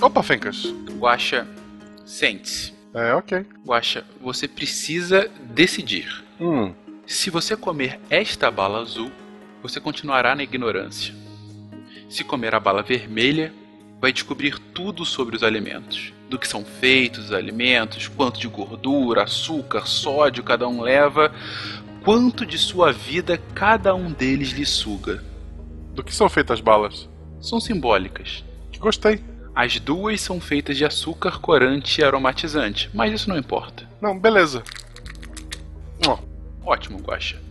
Opa, Fencas. Guaxa, sente-se. É, ok. Guaxa, você precisa decidir. Hum. Se você comer esta bala azul, você continuará na ignorância. Se comer a bala vermelha, vai descobrir tudo sobre os alimentos. Do que são feitos os alimentos, quanto de gordura, açúcar, sódio cada um leva, quanto de sua vida cada um deles lhe suga. Do que são feitas as balas? São simbólicas. Gostei. As duas são feitas de açúcar, corante e aromatizante, mas isso não importa. Não, beleza. Ó, Ótimo, Guaxa.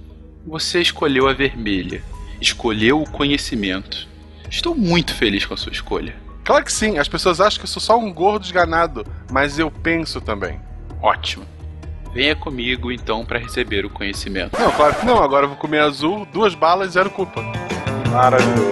Você escolheu a vermelha. Escolheu o conhecimento. Estou muito feliz com a sua escolha. Claro que sim, as pessoas acham que eu sou só um gordo desganado, mas eu penso também. Ótimo. Venha comigo então para receber o conhecimento. Não, claro que não, agora eu vou comer azul, duas balas, zero culpa. Maravilhoso.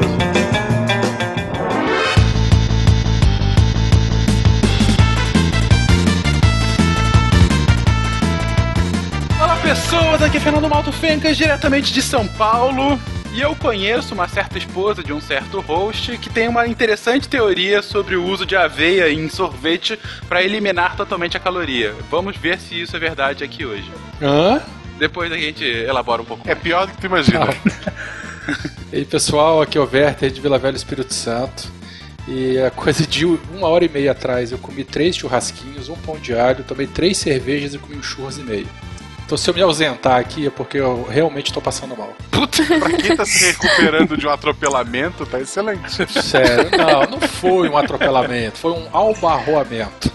Olá pessoas, aqui é Fernando Malto Fencas, diretamente de São Paulo. E eu conheço uma certa esposa de um certo host que tem uma interessante teoria sobre o uso de aveia em sorvete para eliminar totalmente a caloria. Vamos ver se isso é verdade aqui hoje. Hã? Depois a gente elabora um pouco. É pior do que tu imagina. E aí, pessoal, aqui é o Werther de Vila Velha Espírito Santo. E a coisa de uma hora e meia atrás eu comi três churrasquinhos, um pão de alho, tomei três cervejas e comi um churras e meio. Então se eu me ausentar aqui é porque eu realmente estou passando mal. pra quem tá se recuperando de um atropelamento, tá excelente. Sério, não, não foi um atropelamento, foi um albarroamento.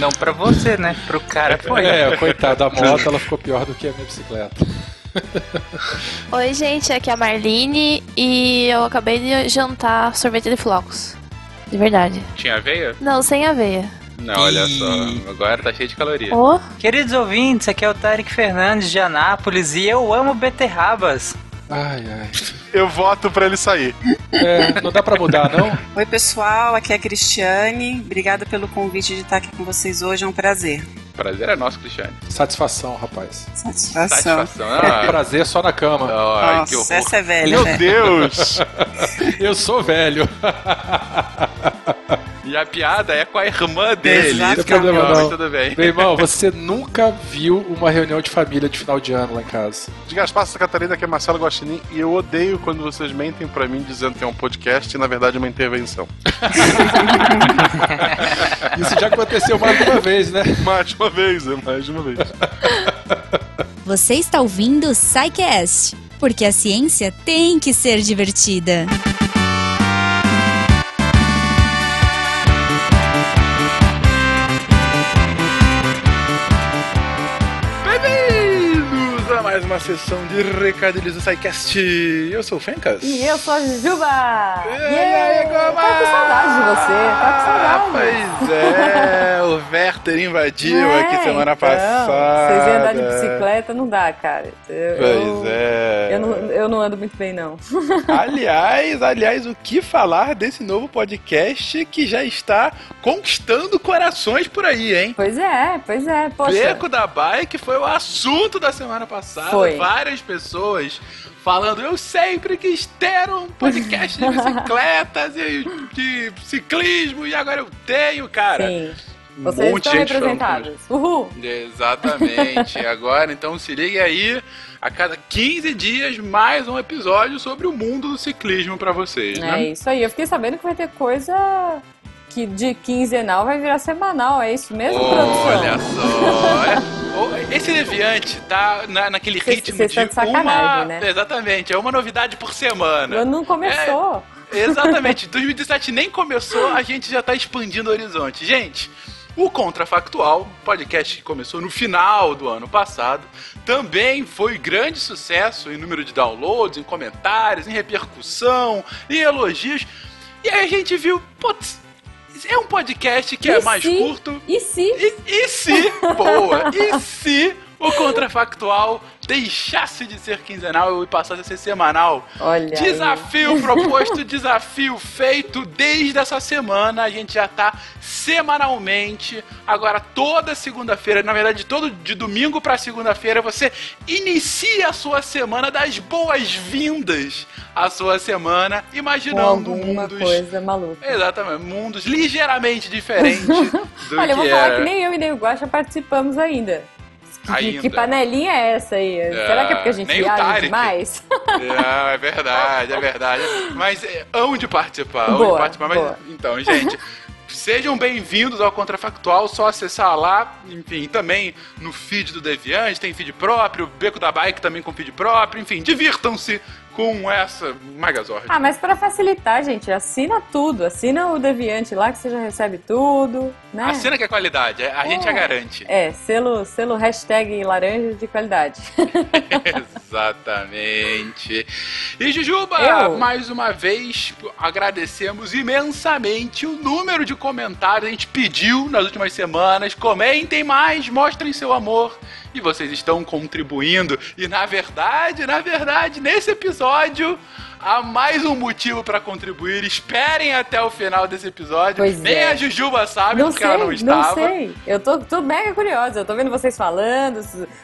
Não pra você, né? Pro cara foi. É, coitada, a moto ela ficou pior do que a minha bicicleta. Oi, gente, aqui é a Marlene e eu acabei de jantar sorvete de flocos. De verdade. Tinha aveia? Não, sem aveia. Não, olha só. Agora tá cheio de caloria. Oh, Queridos ouvintes, aqui é o Tarek Fernandes de Anápolis e eu amo beterrabas. Ai, ai. Eu voto pra ele sair. É, não dá pra mudar, não? Oi, pessoal, aqui é a Cristiane. Obrigada pelo convite de estar aqui com vocês hoje, é um prazer. Prazer é nosso, Cristiane. Satisfação, rapaz. Satisfação. Satisfação. Ah, Prazer só na cama. ai, que Nossa, horror. essa é velha. Meu Deus! Eu sou velho. E a piada é com a irmã dele. Exato. Isso que é o pior, mas tudo bem. Meu irmão, você nunca viu uma reunião de família de final de ano lá em casa. De Gaspar Santa Catarina, que é Marcelo Guaxinim, e eu odeio quando vocês mentem pra mim dizendo que é um podcast e na verdade é uma intervenção. Isso já aconteceu mais de uma vez, né? Mais de uma vez, é mais de uma vez. Você está ouvindo o SciCast, porque a ciência tem que ser divertida. Sessão de recadilhos do SciCast. Eu sou o Fencas. E eu sou a Jujuba! E aí, Yeah! Goma? Tá com saudade de você, tá com saudade. Pois é, o Werther invadiu É, aqui semana então, passada. Vocês andar de bicicleta, não dá, cara. Eu, Pois eu, é. Eu não, eu não ando muito bem, não. Aliás, aliás, o que falar desse novo podcast que já está conquistando corações por aí, hein? Pois é, pois é. Poxa, Beco da Bike foi o assunto da semana passada. Foi. Várias pessoas falando, eu sempre quis ter um podcast de bicicletas e de ciclismo e agora eu tenho, cara. sim. Um Vocês monte de estão gente representados. Uhul! Exatamente. Agora, então, se ligue aí. A cada 15 dias, mais um episódio sobre o mundo do ciclismo pra vocês, É né? isso aí. Eu fiquei sabendo que vai ter coisa que de quinzenal vai virar semanal. É isso mesmo, produção? Olha só. É- Esse Deviante tá na, naquele Cês- ritmo cês de tão de sacanagem, uma... né? Exatamente, é uma novidade por semana. Eu não começou. Exatamente, 2017 nem começou, a gente já tá expandindo o horizonte. Gente, o Contrafactual, podcast que começou no final do ano passado, também foi grande sucesso em número de downloads, em comentários, em repercussão, em elogios. E aí a gente viu, putz, é um podcast que é E mais se- curto. E se? E, e se, boa, e se o contrafactual deixasse de ser quinzenal e passasse a ser semanal. Olha. aí. Desafio proposto, desafio feito desde essa semana. A gente já tá semanalmente. Agora, toda segunda-feira, na verdade, todo de domingo pra segunda-feira, você inicia a sua semana das boas-vindas à sua semana, Com imaginando alguma mundos. coisa maluca. Exatamente, mundos ligeiramente diferentes do Olha, eu vou falar que nem eu e nem o Guaxa participamos ainda. Que, Ainda. que panelinha é essa aí? Será que é porque a gente nem o viaja demais? Não, é verdade, é verdade. Mas é, amo de participar, de Boa, participar. Mas, boa. então, gente, sejam bem-vindos ao Contrafactual, só acessar lá, enfim, também no feed do Deviante, tem feed próprio, Beco da Bike também com feed próprio, enfim, divirtam-se com essa Megazord. Ah, mas pra facilitar, gente, assina tudo. Assina o Deviante lá que você já recebe tudo, né? Assina que é qualidade, a gente a garante. É, selo, selo hashtag laranja de qualidade. Exatamente. E Jujuba, Eu? mais uma vez agradecemos imensamente o número de comentários. A gente pediu nas últimas semanas. Comentem mais, mostrem seu amor. E vocês estão contribuindo. E na verdade, na verdade, nesse episódio. Há mais um motivo pra contribuir. Esperem até o final desse episódio. Pois Nem é. a Jujuba sabe não porque sei, ela não estava. sei. Eu tô, tô mega curiosa. Eu tô vendo vocês falando,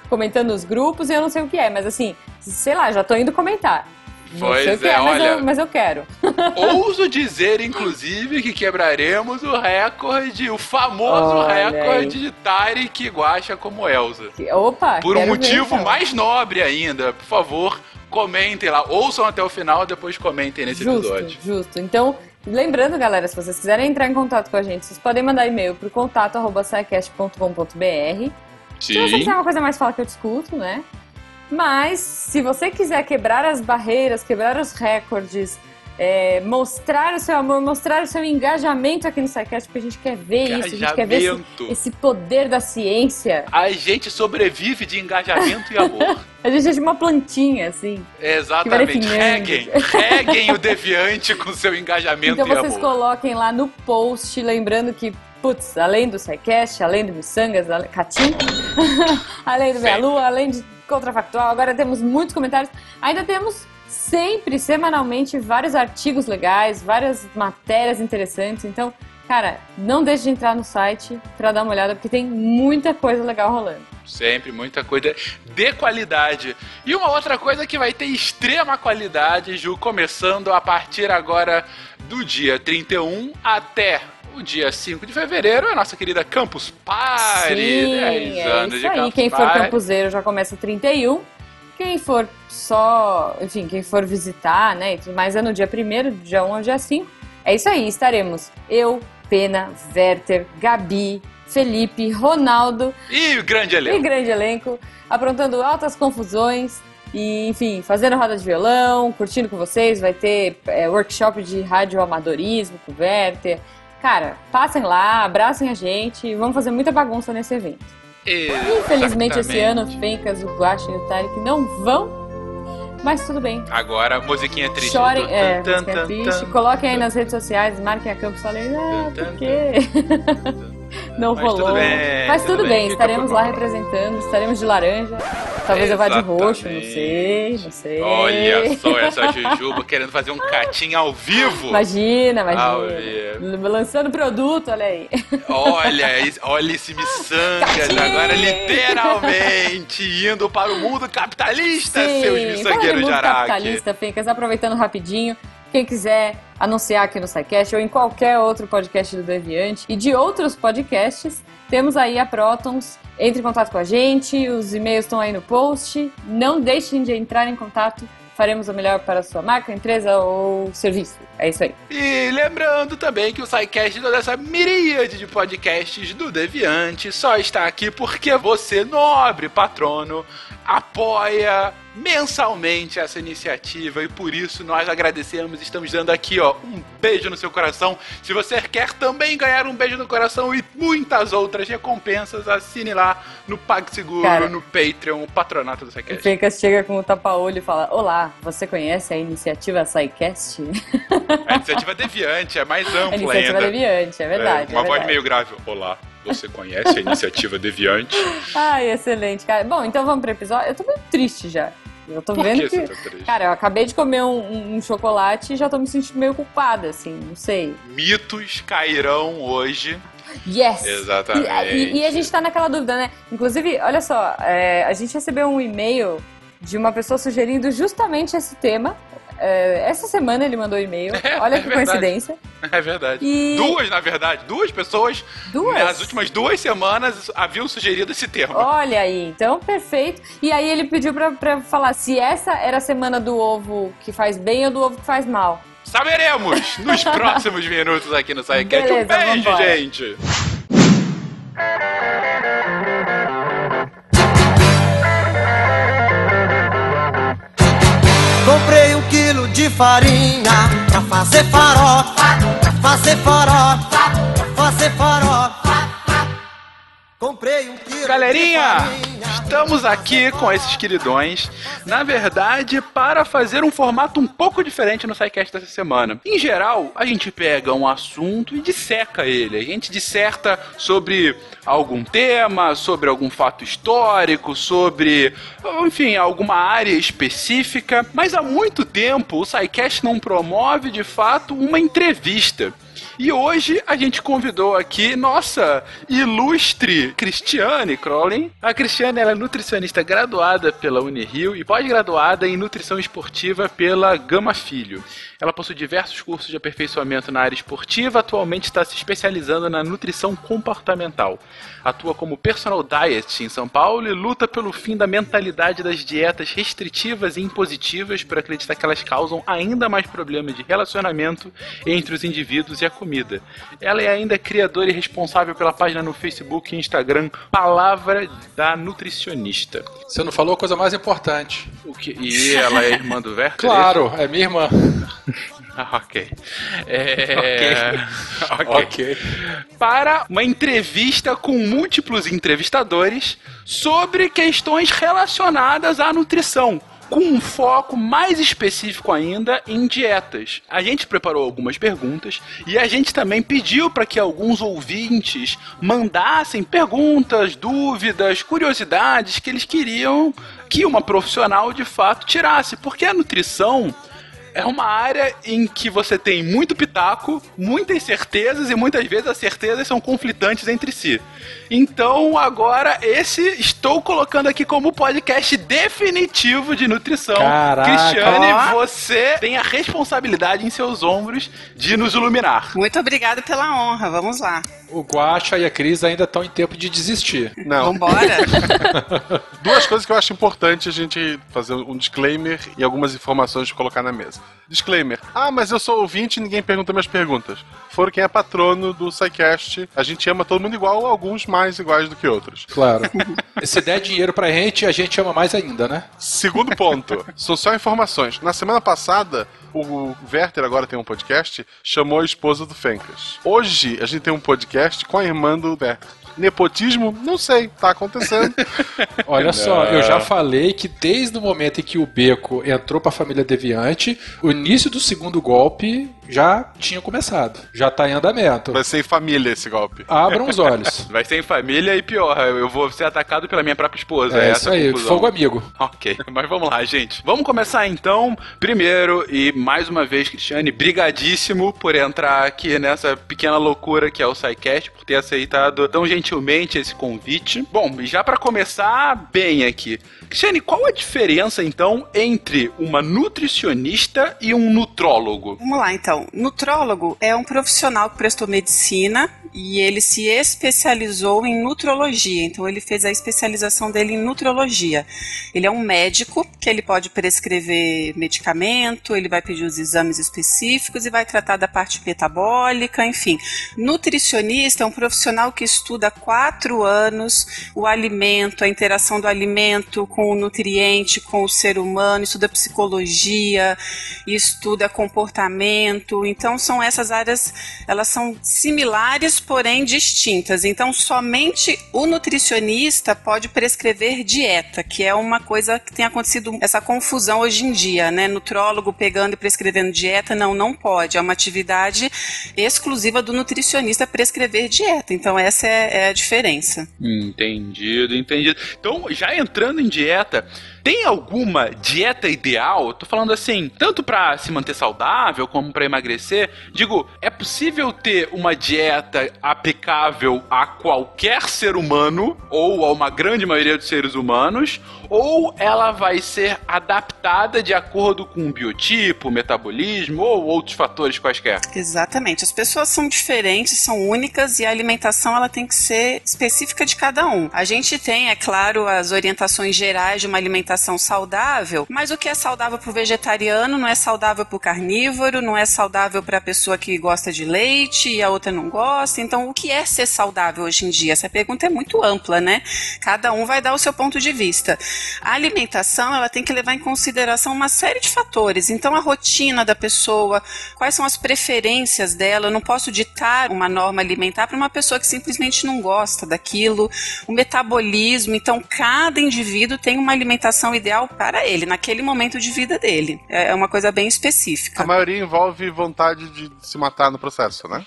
comentando nos grupos e eu não sei o que é. Mas assim, sei lá, já tô indo comentar. Não Pois sei o que é, é, mas, olha. eu, mas eu quero. Ouso dizer, inclusive, que quebraremos o recorde, o famoso Olha recorde de Tarek Iguacha como Elsa. Opa! Por um ver, motivo então. mais nobre ainda. Por favor, comentem lá. Ouçam até o final, depois comentem nesse justo, episódio. Justo. Então, lembrando, galera, se vocês quiserem entrar em contato com a gente, vocês podem mandar e-mail pro contato arroba saicast.com.br. Se você quiser uma coisa mais, fala que eu discuto, né? Mas, se você quiser quebrar as barreiras, quebrar os recordes, é, mostrar o seu amor, mostrar o seu engajamento aqui no SciCast, porque a gente quer ver isso, a gente quer ver esse, esse poder da ciência. A gente sobrevive de engajamento e amor. A gente é de uma plantinha, assim. Exatamente. Reguem. Reguem o deviante com seu engajamento Então e vocês amor. coloquem lá no post, lembrando que, putz, além do SciCast, além do Missangas, ale- Catim, além do Meia Sempre. Lua, além de Contrafactual, agora temos muitos comentários. Ainda temos sempre, semanalmente, vários artigos legais, várias matérias interessantes. Então, cara, não deixe de entrar no site pra dar uma olhada, porque tem muita coisa legal rolando. Sempre, muita coisa de qualidade. E uma outra coisa que vai ter extrema qualidade, Ju, começando a partir agora do dia 31 até o dia 5 de fevereiro, é a nossa querida Campus Party. 10 é anos isso de aí. Campus Quem for Party. campuseiro já começa 31. Quem for só, enfim, quem for visitar, né, e tudo mais, é no dia 1 do dia 1 ao dia 5. É isso aí, estaremos eu, Pena, Werther, Gabi, Felipe, Ronaldo E o grande e elenco. grande elenco, aprontando altas confusões e, enfim, fazendo roda de violão, curtindo com vocês. Vai ter é, workshop de radioamadorismo com o Werther. Cara, passem lá, abracem a gente e vamos fazer muita bagunça nesse evento. Infelizmente, esse ano, o Fencas, o Guaxa e o Tarek não vão, mas tudo bem. Agora, musiquinha triste. Chorem, Tan, é, música tan, triste. Coloquem aí nas redes sociais, marquem a Campus falei, ah, por quê? Não Mas rolou. tudo bem, Mas tudo tudo bem, bem, estaremos lá representando, estaremos de laranja. Talvez eu vá de roxo, não Exatamente. sei, não sei. Olha só essa Jujuba querendo fazer um catim ao vivo. Imagina, Ao imagina. vivo. Lançando produto, olha aí. Olha, olha esse miçangas agora literalmente indo para o mundo capitalista, seus falando em miçangueiros de Araque. capitalista, Fencas, aproveitando rapidinho, quem quiser anunciar aqui no SciCast ou em qualquer outro podcast do Deviante e de outros podcasts, temos aí a Protons. Entre em contato com a gente, os e-mails estão aí no post. Não deixem de entrar em contato, faremos o melhor para a sua marca, empresa ou serviço. É isso aí. E lembrando também que o SciCast, toda essa miríade de podcasts do Deviante, só está aqui porque você, nobre patrono, apoia mensalmente essa iniciativa e por isso nós agradecemos, estamos dando aqui ó um beijo no seu coração. Se você quer também ganhar um beijo no coração e muitas outras recompensas, assine lá no PagSeguro, Cara. no Patreon, o patronato do O SciCast. Fencas chega com o tapa-olho e fala: Olá, você conhece a iniciativa SciCast? A iniciativa Deviante é mais A ampla iniciativa ainda. Deviante, é verdade. É, uma é voz verdade. meio grave. Olá, você conhece a iniciativa Deviante. Ai, excelente, cara. Bom, então vamos pro episódio. Eu tô meio triste já. Eu tô Por vendo que que. tá? Cara, eu acabei de comer um, um chocolate e já tô me sentindo meio culpada, assim, não sei. Mitos cairão hoje. Yes! Exatamente. E, e- e a gente tá naquela dúvida, né? Inclusive, olha só, é, a gente recebeu um e-mail de uma pessoa sugerindo justamente esse tema. É, essa semana ele mandou e-mail. É, olha é que verdade. coincidência. É verdade. E- Duas, na verdade. Duas pessoas Duas? nas últimas duas semanas haviam sugerido esse tema. Olha aí, então perfeito. E aí ele pediu pra, pra falar se essa era a semana do ovo que faz bem ou do ovo que faz mal. Saberemos nos próximos minutos aqui no SciCast. Um beijo, gente! De farinha pra fazer farofa, pra fazer farofa, pra fazer farofa. Comprei um quilo Galerinha, estamos aqui com esses queridões, na verdade, para fazer um formato um pouco diferente no SciCast dessa semana. Em geral, a gente pega um assunto e disseca ele. A gente disserta sobre algum tema, sobre algum fato histórico, sobre, enfim, alguma área específica. Mas há muito tempo o SciCast não promove, de fato, uma entrevista. E hoje a gente convidou aqui nossa ilustre Cristiane Crowley. A Cristiane ela é nutricionista graduada pela Unirio e pós-graduada em nutrição esportiva pela Gama Filho. Ela possui diversos cursos de aperfeiçoamento na área esportiva, atualmente está se especializando na nutrição comportamental. Atua como personal diet em São Paulo e luta pelo fim da mentalidade das dietas restritivas e impositivas por acreditar que elas causam ainda mais problemas de relacionamento entre os indivíduos e a comida. Ela é ainda criadora e responsável pela página no Facebook e Instagram Palavra da Nutricionista. Você não falou a coisa mais importante. O que... E ela é irmã do Werther? Claro, é minha irmã. Ah, ok. É... ok. Para uma entrevista com múltiplos entrevistadores sobre questões relacionadas à nutrição. Com um foco mais específico ainda em dietas. A gente preparou algumas perguntas e a gente também pediu para que alguns ouvintes mandassem perguntas, dúvidas, curiosidades que eles queriam que uma profissional de fato tirasse, porque a nutrição é uma área em que você tem muito pitaco, muitas certezas e muitas vezes as certezas são conflitantes entre si. Então, agora esse estou colocando aqui como podcast definitivo de nutrição. Caraca. Cristiane, você tem a responsabilidade em seus ombros de nos iluminar. Muito obrigada pela honra, vamos lá. O Guacha e a Cris ainda estão em tempo de desistir. Não. Vambora? Duas coisas que eu acho importante a gente fazer um disclaimer e algumas informações de colocar na mesa. Disclaimer. Ah, mas eu sou ouvinte e ninguém pergunta minhas perguntas. Foram quem é patrono do SciCast. A gente ama todo mundo igual, alguns mais iguais do que outros. Claro. Se der dinheiro pra gente, a gente ama mais ainda, né? Segundo ponto, são só informações. Na semana passada, o Werther agora tem um podcast, chamou a esposa do Fencas. Hoje, a gente tem um podcast com a irmã do Werther. Nepotismo? Não sei, tá acontecendo. Olha só, eu já falei que desde o momento em que o Beco entrou pra família Deviante, o início do segundo golpe já tinha começado. Já tá em andamento. Vai ser em família esse golpe. Abram os olhos. Vai ser em família e pior, eu vou ser atacado pela minha própria esposa. É essa isso aí, conclusão. fogo amigo. Ok, mas vamos lá, gente. Vamos começar então. Primeiro, e mais uma vez, Cristiane, brigadíssimo por entrar aqui nessa pequena loucura que é o SciCast, por ter aceitado tão gentilmente esse convite. Bom, e já para começar bem aqui. Cristiane, qual a diferença então entre uma nutricionista e um nutrólogo? Vamos lá, então. Nutrólogo é um profissional que prestou medicina e ele se especializou em nutrologia. Então, ele fez a especialização dele em nutrologia. Ele é um médico que ele pode prescrever medicamento, ele vai pedir os exames específicos e vai tratar da parte metabólica, enfim. Nutricionista é um profissional que estuda há quatro anos o alimento, a interação do alimento com o nutriente, com o ser humano, estuda psicologia, estuda comportamento. Então são essas áreas, elas são similares, porém distintas. Então, somente o nutricionista pode prescrever dieta, que é uma coisa que tem acontecido essa confusão hoje em dia, né? Nutrólogo pegando e prescrevendo dieta, não, não pode. É uma atividade exclusiva do nutricionista prescrever dieta. Então, essa é, é a diferença. Entendido, entendido. Então, já entrando em dieta, tem alguma dieta ideal? Tô falando assim, tanto para se manter saudável como para emagrecer. Digo, é possível ter uma dieta aplicável a qualquer ser humano ou a uma grande maioria dos seres humanos? Ou ela vai ser adaptada de acordo com o biotipo, metabolismo ou outros fatores quaisquer? Exatamente. As pessoas são diferentes, são únicas e a alimentação ela tem que ser específica de cada um. A gente tem, é claro, as orientações gerais de uma alimentação saudável, mas o que é saudável para o vegetariano não é saudável para o carnívoro, não é saudável para a pessoa que gosta de leite e a outra não gosta. Então, o que é ser saudável hoje em dia? Essa pergunta é muito ampla, né? Cada um vai dar o seu ponto de vista. A alimentação, ela tem que levar em consideração uma série de fatores. Então, a rotina da pessoa, quais são as preferências dela. Eu não posso ditar uma norma alimentar para uma pessoa que simplesmente não gosta daquilo. O metabolismo, então, cada indivíduo tem uma alimentação ideal para ele, naquele momento de vida dele. É, é uma coisa bem específica. A maioria envolve vontade de se matar no processo, né?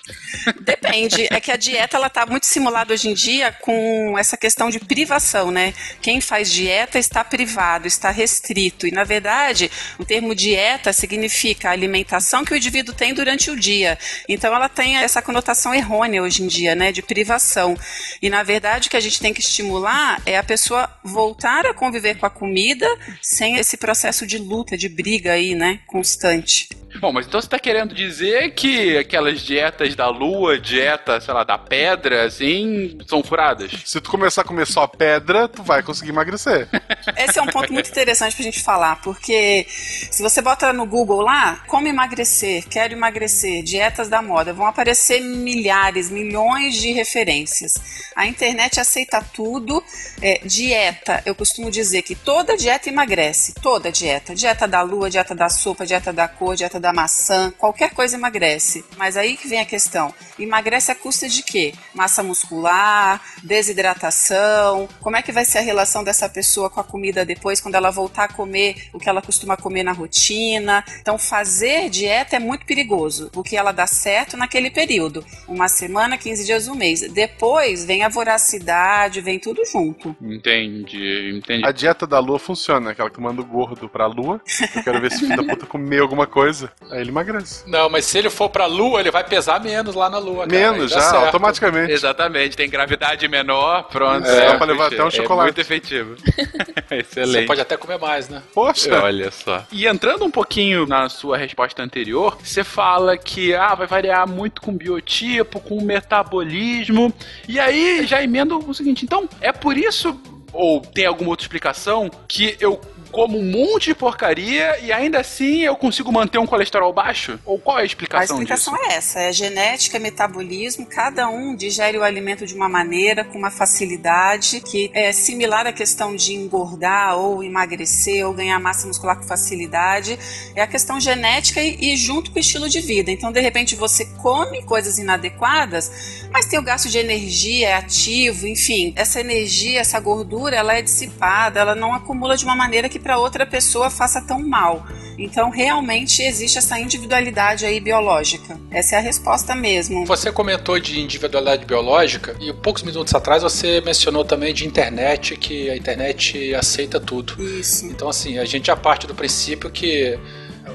Depende. É que a dieta ela tá muito simulada hoje em dia com essa questão de privação, né? Quem faz dieta está privado, está restrito. E na verdade, o termo dieta significa a alimentação que o indivíduo tem durante o dia. Então ela tem essa conotação errônea hoje em dia, né? De privação. E na verdade o que a gente tem que estimular é a pessoa voltar a conviver com a comida sem esse processo de luta, de briga aí, né, constante. Bom, mas então você tá querendo dizer que aquelas dietas da lua, dieta, sei lá, da pedra, assim, são furadas? Se tu começar a comer só pedra, tu vai conseguir emagrecer. Esse é um ponto muito interessante pra gente falar, porque se você bota no Google lá, como emagrecer, quero emagrecer, dietas da moda, vão aparecer milhares, milhões de referências. A internet aceita tudo. É, dieta, eu costumo dizer que toda dieta emagrece, toda dieta. Dieta da lua, dieta da sopa, dieta da cor, dieta da maçã, qualquer coisa emagrece. Mas aí que vem a questão: emagrece a custa de quê? Massa muscular, desidratação. Como é que vai ser a relação dessa pessoa com a comida depois, quando ela voltar a comer o que ela costuma comer na rotina? Então, fazer dieta é muito perigoso, porque ela dá certo naquele período uma semana, 15 dias, um mês. Depois vem a voracidade, vem tudo junto. Entendi, entendi. A dieta da lua funciona, aquela que manda o gordo pra lua. Eu quero ver se o filho da puta comer alguma coisa. Aí ele emagrece. Não, mas se ele for pra lua, ele vai pesar menos lá na lua. Cara. Menos, já, certo. automaticamente. Exatamente, tem gravidade menor, pronto. É, dá pra levar até um é chocolate. muito efetivo. Excelente. Você pode até comer mais, né? Poxa. Olha só. E entrando um pouquinho na sua resposta anterior, você fala que ah, vai variar muito com biotipo, com metabolismo. E aí já emendo o seguinte, então, é por isso ou tem alguma outra explicação que eu como um monte de porcaria e ainda assim eu consigo manter um colesterol baixo? Ou qual é a explicação disso? A explicação disso? é essa: é genética, metabolismo, cada um digere o alimento de uma maneira, com uma facilidade, que é similar à questão de engordar ou emagrecer ou ganhar massa muscular com facilidade. É a questão genética e, e junto com o estilo de vida. Então, de repente, você come coisas inadequadas, mas tem o gasto de energia, é ativo, enfim, essa energia, essa gordura, ela é dissipada, ela não acumula de uma maneira que para outra pessoa faça tão mal. Então, realmente existe essa individualidade aí biológica. Essa é a resposta mesmo. Você comentou de individualidade biológica e poucos minutos atrás você mencionou também de internet, que a internet aceita tudo. Isso. Então, assim, a gente já parte do princípio que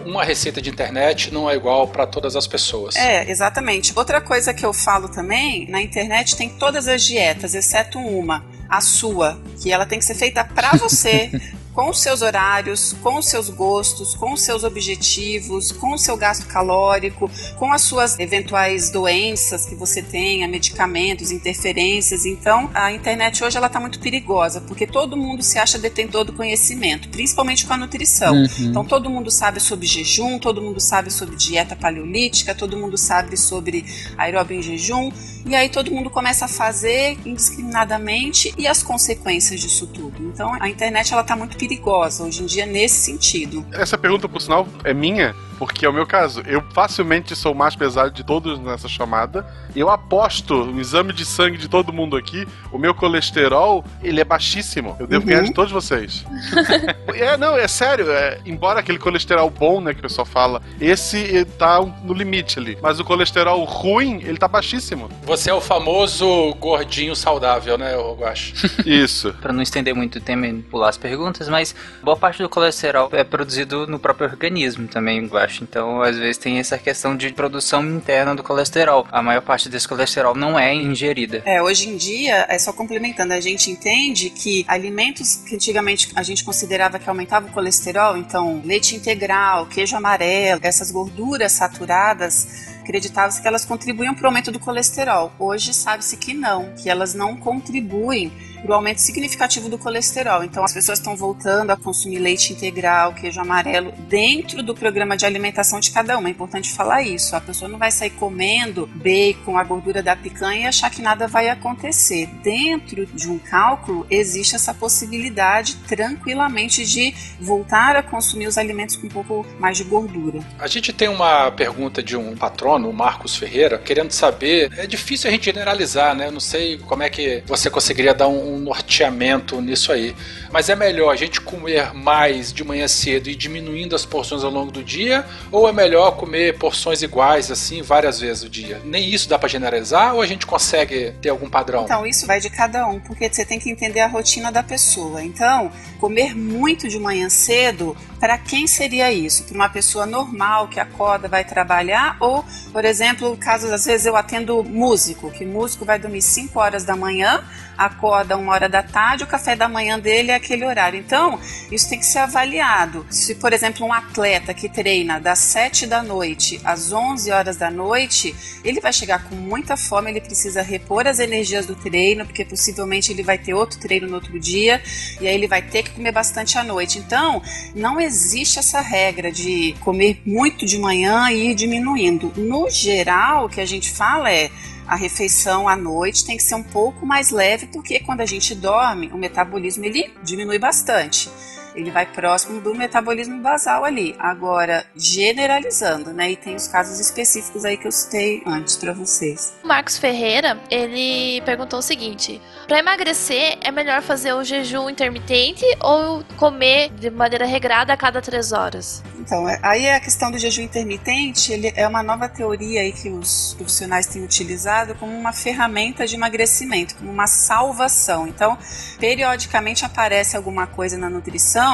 uma receita de internet não é igual para todas as pessoas. É, exatamente. Outra coisa que eu falo também, na internet tem todas as dietas, exceto uma, a sua, que ela tem que ser feita para você, com os seus horários, com os seus gostos, com os seus objetivos, com o seu gasto calórico, com as suas eventuais doenças que você tenha, medicamentos, interferências. Então, a internet hoje ela está muito perigosa, porque todo mundo se acha detentor do conhecimento, principalmente com a nutrição. Uhum. Então, todo mundo sabe sobre jejum, todo mundo sabe sobre dieta paleolítica, todo mundo sabe sobre aeróbio em jejum, e aí todo mundo começa a fazer indiscriminadamente e as consequências disso tudo. Então, a internet ela está muito perigosa perigosa hoje em dia nesse sentido. Essa pergunta, por sinal, é minha, porque é o meu caso. Eu facilmente sou o mais pesado de todos nessa chamada. Eu aposto no exame de sangue de todo mundo aqui, o meu colesterol, ele é baixíssimo. Eu devo Uhum. ganhar de todos vocês. é, não, é sério. é, embora aquele colesterol bom, né, que o pessoal fala, esse eh, tá no limite ali. Mas o colesterol ruim, ele tá baixíssimo. Você é o famoso gordinho saudável, né, Guache? Isso. Pra não estender muito o tema e pular as perguntas, mas boa parte do colesterol é produzido no próprio organismo também, eu acho. Então, às vezes tem essa questão de produção interna do colesterol. A maior parte desse colesterol não é ingerida. É, hoje em dia, é só complementando, a gente entende que alimentos que antigamente a gente considerava que aumentavam o colesterol, então leite integral, queijo amarelo, essas gorduras saturadas, acreditava-se que elas contribuíam para o aumento do colesterol. Hoje sabe-se que não, que elas não contribuem para o aumento significativo do colesterol. Então as pessoas estão voltando a consumir leite integral, queijo amarelo, dentro do programa de alimentação de cada uma. É importante falar isso. A pessoa não vai sair comendo bacon, a gordura da picanha e achar que nada vai acontecer. Dentro de um cálculo existe essa possibilidade tranquilamente de voltar a consumir os alimentos com um pouco mais de gordura. A gente tem uma pergunta de um patrono, o Marcos Ferreira, querendo saber. É difícil a gente generalizar, né? Eu não sei como é que você conseguiria dar um, um norteamento nisso aí. Mas é melhor a gente comer mais de manhã cedo e diminuindo as porções ao longo do dia? Ou é melhor comer porções iguais, assim, várias vezes o dia? Nem isso dá pra generalizar ou a gente consegue ter algum padrão? Então, isso vai de cada um, porque você tem que entender a rotina da pessoa. Então, comer muito de manhã cedo, para quem seria isso? Para uma pessoa normal que acorda, vai trabalhar? Ou, por exemplo, casos às vezes eu atendo músico, que músico vai dormir 5 horas da manhã, acorda uma hora da tarde, o café da manhã dele é aquele horário. Então, isso tem que ser avaliado. Se, por exemplo, um atleta que treina das 7 da noite às 11 horas da noite, ele vai chegar com muita fome, ele precisa repor as energias do treino, porque possivelmente ele vai ter outro treino no outro dia, e aí ele vai ter que comer bastante à noite. Então, não existe essa regra de comer muito de manhã e ir diminuindo. No geral, o que a gente fala é a refeição à noite tem que ser um pouco mais leve, porque quando a gente dorme, o metabolismo ele diminui bastante. Ele vai próximo do metabolismo basal ali. Agora, generalizando, né? E tem os casos específicos aí que eu citei antes para vocês. O Marcos Ferreira, ele perguntou o seguinte: para emagrecer, é melhor fazer o jejum intermitente ou comer de maneira regrada a cada três horas? Então, é- aí é a questão do jejum intermitente, ele é uma nova teoria aí que os profissionais têm utilizado como uma ferramenta de emagrecimento, como uma salvação. Então, periodicamente aparece alguma coisa na nutrição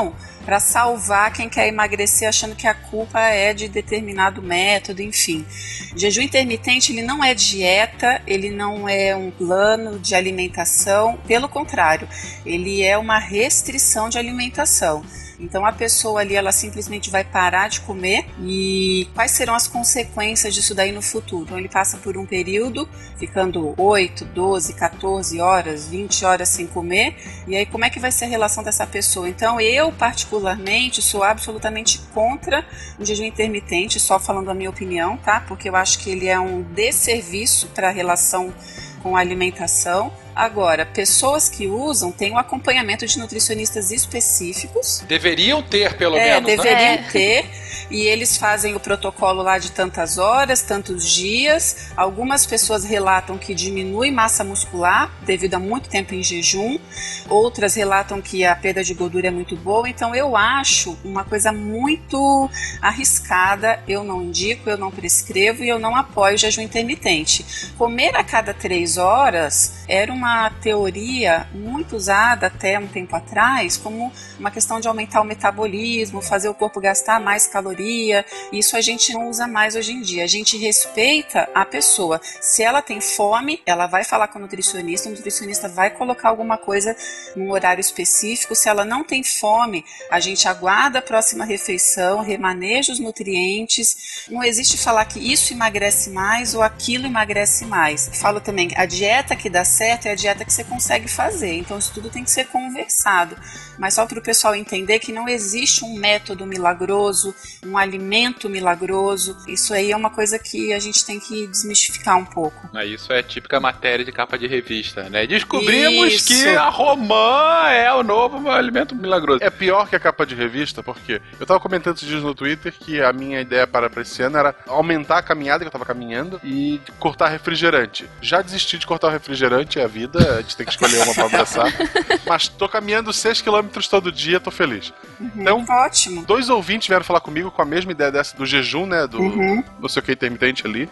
para salvar quem quer emagrecer achando que a culpa é de determinado método, enfim. Jejum intermitente, ele não é dieta, ele não é um plano de alimentação, pelo contrário, ele é uma restrição de alimentação. Então a pessoa ali ela simplesmente vai parar de comer e quais serão as consequências disso daí no futuro? Então ele passa por um período ficando 8, 12, 14 horas, 20 horas sem comer e aí como é que vai ser a relação dessa pessoa? Então eu particularmente sou absolutamente contra o jejum intermitente, só falando a minha opinião, tá? Porque eu acho que ele é um desserviço para a relação com a alimentação. Agora, pessoas que usam têm um acompanhamento de nutricionistas específicos. Deveriam ter, pelo é, menos. né? deveriam É. ter. E eles fazem o protocolo lá de tantas horas, tantos dias. Algumas pessoas relatam que diminui massa muscular devido a muito tempo em jejum. Outras relatam que a perda de gordura é muito boa. Então eu acho uma coisa muito arriscada. Eu não indico, eu não prescrevo e eu não apoio o jejum intermitente. Comer a cada três horas era uma teoria muito usada até um tempo atrás como uma questão de aumentar o metabolismo, fazer o corpo gastar mais caloria. Isso a gente não usa mais hoje em dia. A gente respeita a pessoa. Se ela tem fome, ela vai falar com o nutricionista, o nutricionista vai colocar alguma coisa num horário específico. Se ela não tem fome, a gente aguarda a próxima refeição, remaneja os nutrientes. Não existe falar que isso emagrece mais ou aquilo emagrece mais. Falo também, a dieta que dá certo é a dieta que você consegue fazer. Então isso tudo tem que ser conversado. Mas só para o pessoal entender que não existe um método milagroso, um alimento milagroso. Isso aí é uma coisa que a gente tem que desmistificar um pouco. Isso é típica matéria de capa de revista, né? Descobrimos Isso. que a romã é o novo alimento milagroso. É pior que a capa de revista, porque eu tava comentando esses dias no Twitter que a minha ideia para esse ano era aumentar a caminhada, que eu tava caminhando, e cortar refrigerante. Já desisti de cortar o refrigerante, é a vida, a gente tem que escolher uma pra abraçar. Mas tô caminhando 6km todo dia, tô feliz. Então, Ótimo. dois ouvintes vieram falar comigo com a mesma ideia dessa do jejum, né? Do Uhum. não sei o que intermitente ali.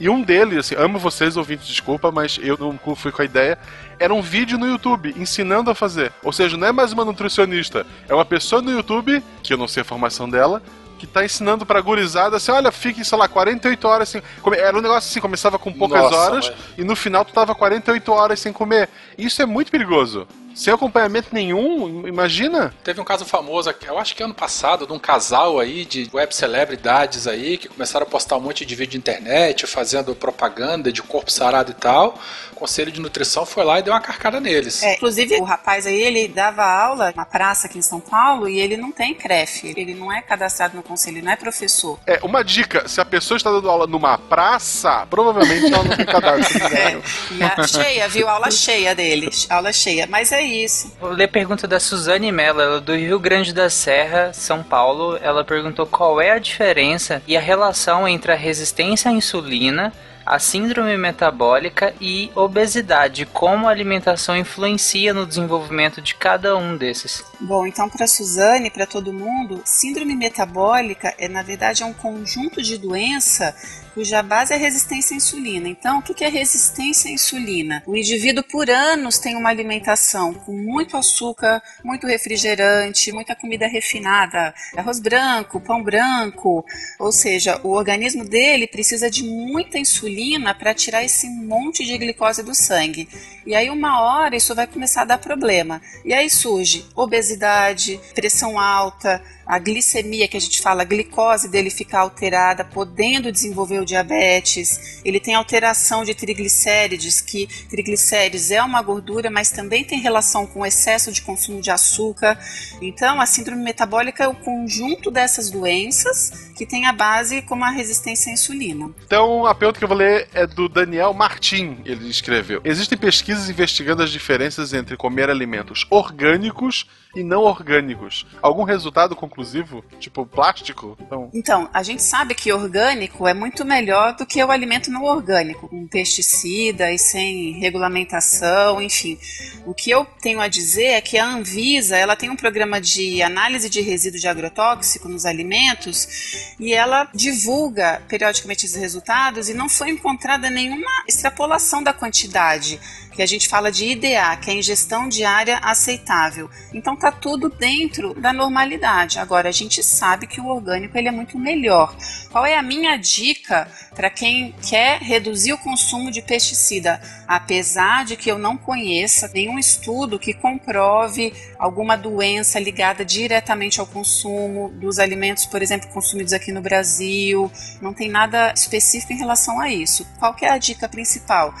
E um deles, assim, amo vocês, ouvintes, desculpa, mas eu não fui com a ideia. Era um vídeo no YouTube ensinando a fazer. Ou seja, não é mais uma nutricionista, é uma pessoa no YouTube, que eu não sei a formação dela, que tá ensinando pra gurizada assim: olha, fique, sei lá, 48 horas sem. Come... Era um negócio assim, começava com poucas Nossa, horas mas- e no final tu tava 48 horas sem comer. Isso é muito perigoso. Sem acompanhamento nenhum, imagina? Teve um caso famoso, aqui, eu acho que ano passado, de um casal aí de web celebridades aí que começaram a postar um monte de vídeo na internet, fazendo propaganda de corpo sarado e tal. O Conselho de Nutrição foi lá e deu uma carcada neles. É, inclusive, o rapaz aí, ele dava aula na praça aqui em São Paulo e ele não tem CREF. Ele não é cadastrado no conselho, ele não é professor. É, uma dica: se a pessoa está dando aula numa praça, provavelmente ela não tem cadastro. É, e a cheia, viu? Aula cheia dele. Aula cheia. Mas é isso. Vou ler a pergunta da Suzane Mello, ela é do Rio Grande da Serra, São Paulo. Ela perguntou qual é a diferença e a relação entre a resistência à insulina, a síndrome metabólica e obesidade, como a alimentação influencia no desenvolvimento de cada um desses. Bom, então para Suzane, para todo mundo, síndrome metabólica é na verdade é um conjunto de doença cuja base é resistência à insulina. Então, o que é resistência à insulina? O indivíduo por anos tem uma alimentação com muito açúcar, muito refrigerante, muita comida refinada, arroz branco, pão branco, ou seja, o organismo dele precisa de muita insulina para tirar esse monte de glicose do sangue. E aí uma hora isso vai começar a dar problema. E aí surge obesidade, pressão alta, a glicemia que a gente fala, a glicose dele fica alterada, podendo desenvolver o diabetes. Ele tem alteração de triglicérides, que triglicérides é uma gordura, mas também tem relação com o excesso de consumo de açúcar. Então, a síndrome metabólica é o conjunto dessas doenças que tem a base como a resistência à insulina. Então, a pergunta que eu vou ler é do Daniel Martin, ele escreveu. Existem pesquisas investigando as diferenças entre comer alimentos orgânicos e não orgânicos. Algum resultado conclusivo? Tipo plástico? Então, Então, a gente sabe que orgânico é muito melhor do que o alimento não orgânico, com pesticida e sem regulamentação, enfim. O que eu tenho a dizer é que a Anvisa, ela tem um programa de análise de resíduo de agrotóxico nos alimentos e ela divulga periodicamente esses resultados e não foi encontrada nenhuma extrapolação da quantidade que a gente fala de IDA, que é ingestão diária aceitável. Então tá tudo dentro da normalidade. Agora a gente sabe que o orgânico ele é muito melhor. Qual é a minha dica para quem quer reduzir o consumo de pesticida? Apesar de que eu não conheça nenhum estudo que comprove alguma doença ligada diretamente ao consumo dos alimentos, por exemplo, consumidos aqui no Brasil, não tem nada específico em relação a isso. Qual é a dica principal?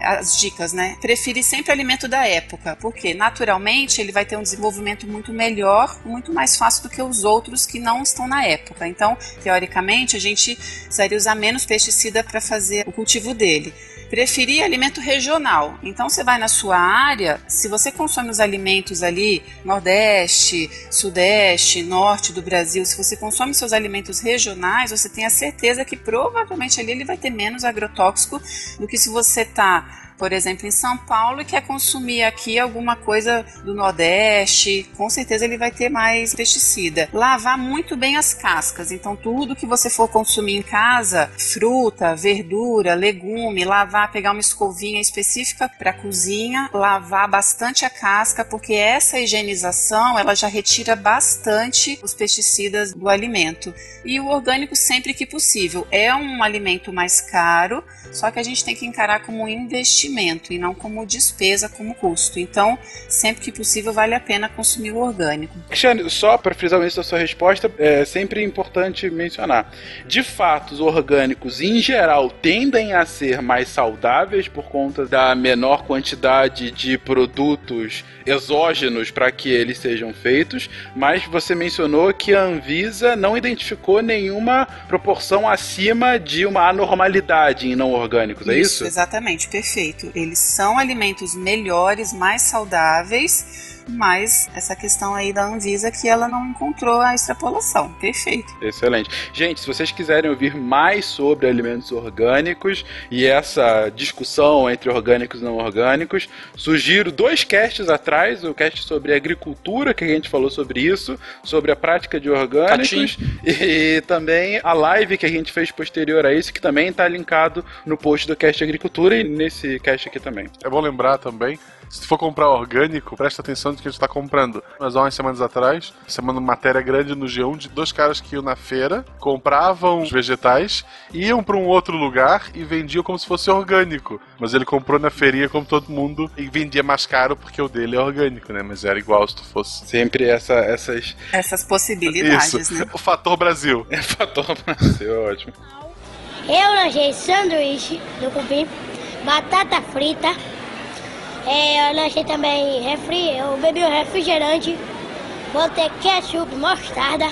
As dicas, né? Prefere sempre alimento da época, porque naturalmente ele vai ter um desenvolvimento muito melhor, muito mais fácil do que os outros que não estão na época. Então, teoricamente, a gente precisaria usar menos pesticida para fazer o cultivo dele. Preferir alimento regional. Então você vai na sua área, se você consome os alimentos ali, Nordeste, Sudeste, Norte do Brasil, se você consome seus alimentos regionais, você tem a certeza que provavelmente ali ele vai ter menos agrotóxico do que se você está por exemplo, em São Paulo e quer consumir aqui alguma coisa do Nordeste, com certeza ele vai ter mais pesticida. Lavar muito bem as cascas. Então, tudo que você for consumir em casa, fruta, verdura, legume, lavar, pegar uma escovinha específica para cozinha, lavar bastante a casca, porque essa higienização ela já retira bastante os pesticidas do alimento. E o orgânico sempre que possível. É um alimento mais caro, só que a gente tem que encarar como um investimento investimento e não como despesa, como custo. Então, sempre que possível, vale a pena consumir o orgânico. Cristiane, só para frisar isso da sua resposta, é sempre importante mencionar. De fato, os orgânicos, em geral, tendem a ser mais saudáveis por conta da menor quantidade de produtos exógenos para que eles sejam feitos, mas você mencionou que a Anvisa não identificou nenhuma proporção acima de uma anormalidade em não orgânicos, é isso? Exatamente, perfeito. Eles são alimentos melhores, mais saudáveis mas essa questão aí da Anvisa que ela não encontrou a extrapolação. Perfeito. Excelente. Gente, se vocês quiserem ouvir mais sobre alimentos orgânicos e essa discussão entre orgânicos e não orgânicos, sugiro dois casts atrás, o cast sobre agricultura, que a gente falou sobre isso, sobre a prática de orgânicos, e também a live que a gente fez posterior a isso, que também está linkado no post do cast agricultura e nesse cast aqui também. É bom lembrar também se for comprar orgânico, presta atenção no que a gente está comprando. Mas há umas semanas atrás, semana matéria grande no G1 de dois caras que iam na feira, compravam os vegetais, iam para um outro lugar e vendiam como se fosse orgânico. Mas ele comprou na feirinha como todo mundo e vendia mais caro porque o dele é orgânico, né? Mas era igual se tu fosse. Sempre essa, essas. Essas possibilidades, Isso. né? O fator Brasil. É fator Brasil, ótimo. Eu lanchei sanduíche do cupim, batata frita. É, eu lanchei também refri, eu bebi um refrigerante, botei ketchup, mostarda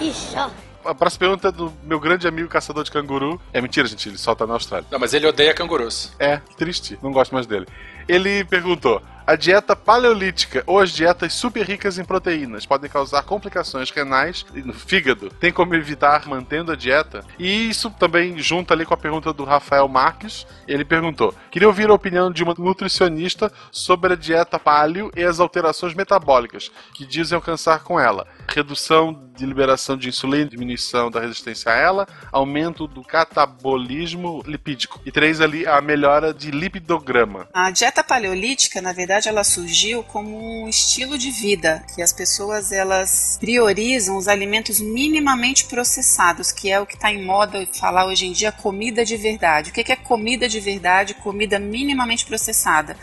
e só. A próxima pergunta é do meu grande amigo caçador de canguru. É mentira, gente, ele só tá na Austrália. Não, mas ele odeia cangurus. É, que triste. Não gosto mais dele. Ele perguntou: a dieta paleolítica ou as dietas super ricas em proteínas podem causar complicações renais e no fígado? Tem como evitar mantendo a dieta? E isso também junta ali com a pergunta do Rafael Marques. Ele perguntou: queria ouvir a opinião de uma nutricionista sobre a dieta paleo e as alterações metabólicas que dizem alcançar com ela. Redução de liberação de insulina, diminuição da resistência a ela, aumento do catabolismo lipídico. E três ali, a melhora de lipidograma. A dieta paleolítica, na verdade, ela surgiu como um estilo de vida, que as pessoas elas priorizam os alimentos minimamente processados, que é o que está em moda falar hoje em dia, comida de verdade. O que é comida de verdade? Comida minimamente processada.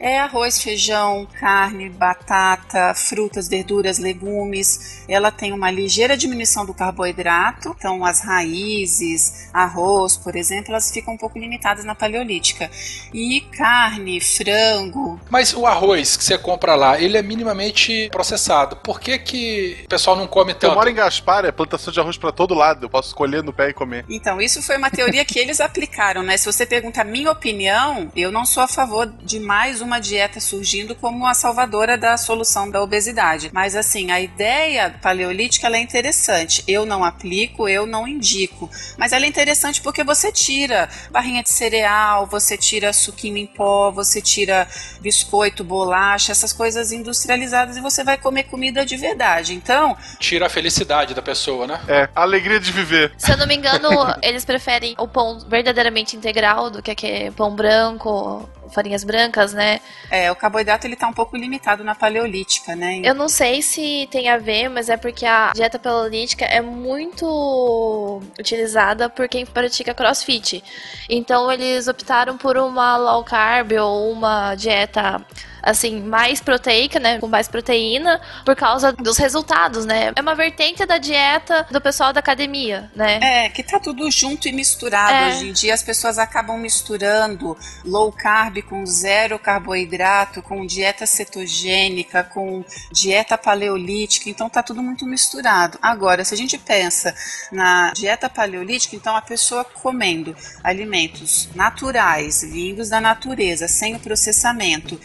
É arroz, feijão, carne, batata, frutas, verduras, legumes. Ela tem uma ligeira diminuição do carboidrato, então as raízes, arroz, por exemplo, elas ficam um pouco limitadas na paleolítica. E carne, frango. Mas o arroz que você compra lá, ele é minimamente processado. Por que, que o pessoal não come tanto? Eu moro em Gaspar, é plantação de arroz para todo lado. Eu posso escolher no pé e comer. Então, isso foi uma teoria que eles aplicaram, né? Se você pergunta a minha opinião, eu não sou a favor de mais uma dieta surgindo como a salvadora da solução da obesidade. Mas, assim, a ideia paleolítica ela é interessante. Eu não aplico, eu não indico. Mas ela é interessante porque você tira barrinha de cereal, você tira suquinho em pó, você tira biscoito, bolacha, essas coisas industrializadas e você vai comer comida de verdade. Então. Tira a felicidade da pessoa, né? É, a alegria de viver. Se eu não me engano, eles preferem o pão verdadeiramente integral do que aquele pão branco, farinhas brancas, né? É, o carboidrato ele tá um pouco limitado na paleolítica, né? Eu não sei se tem a ver, mas é porque a dieta paleolítica é muito utilizada por quem pratica crossfit. Então eles optaram por uma low carb ou uma dieta assim, mais proteica, né, com mais proteína, por causa dos resultados, né? É uma vertente da dieta do pessoal da academia, né? É, que tá tudo junto e misturado É. hoje em dia. As pessoas acabam misturando low carb com zero carboidrato, com dieta cetogênica, com dieta paleolítica, então tá tudo muito misturado. Agora, se a gente pensa na dieta paleolítica, então a pessoa comendo alimentos naturais, vindos da natureza, sem o processamento,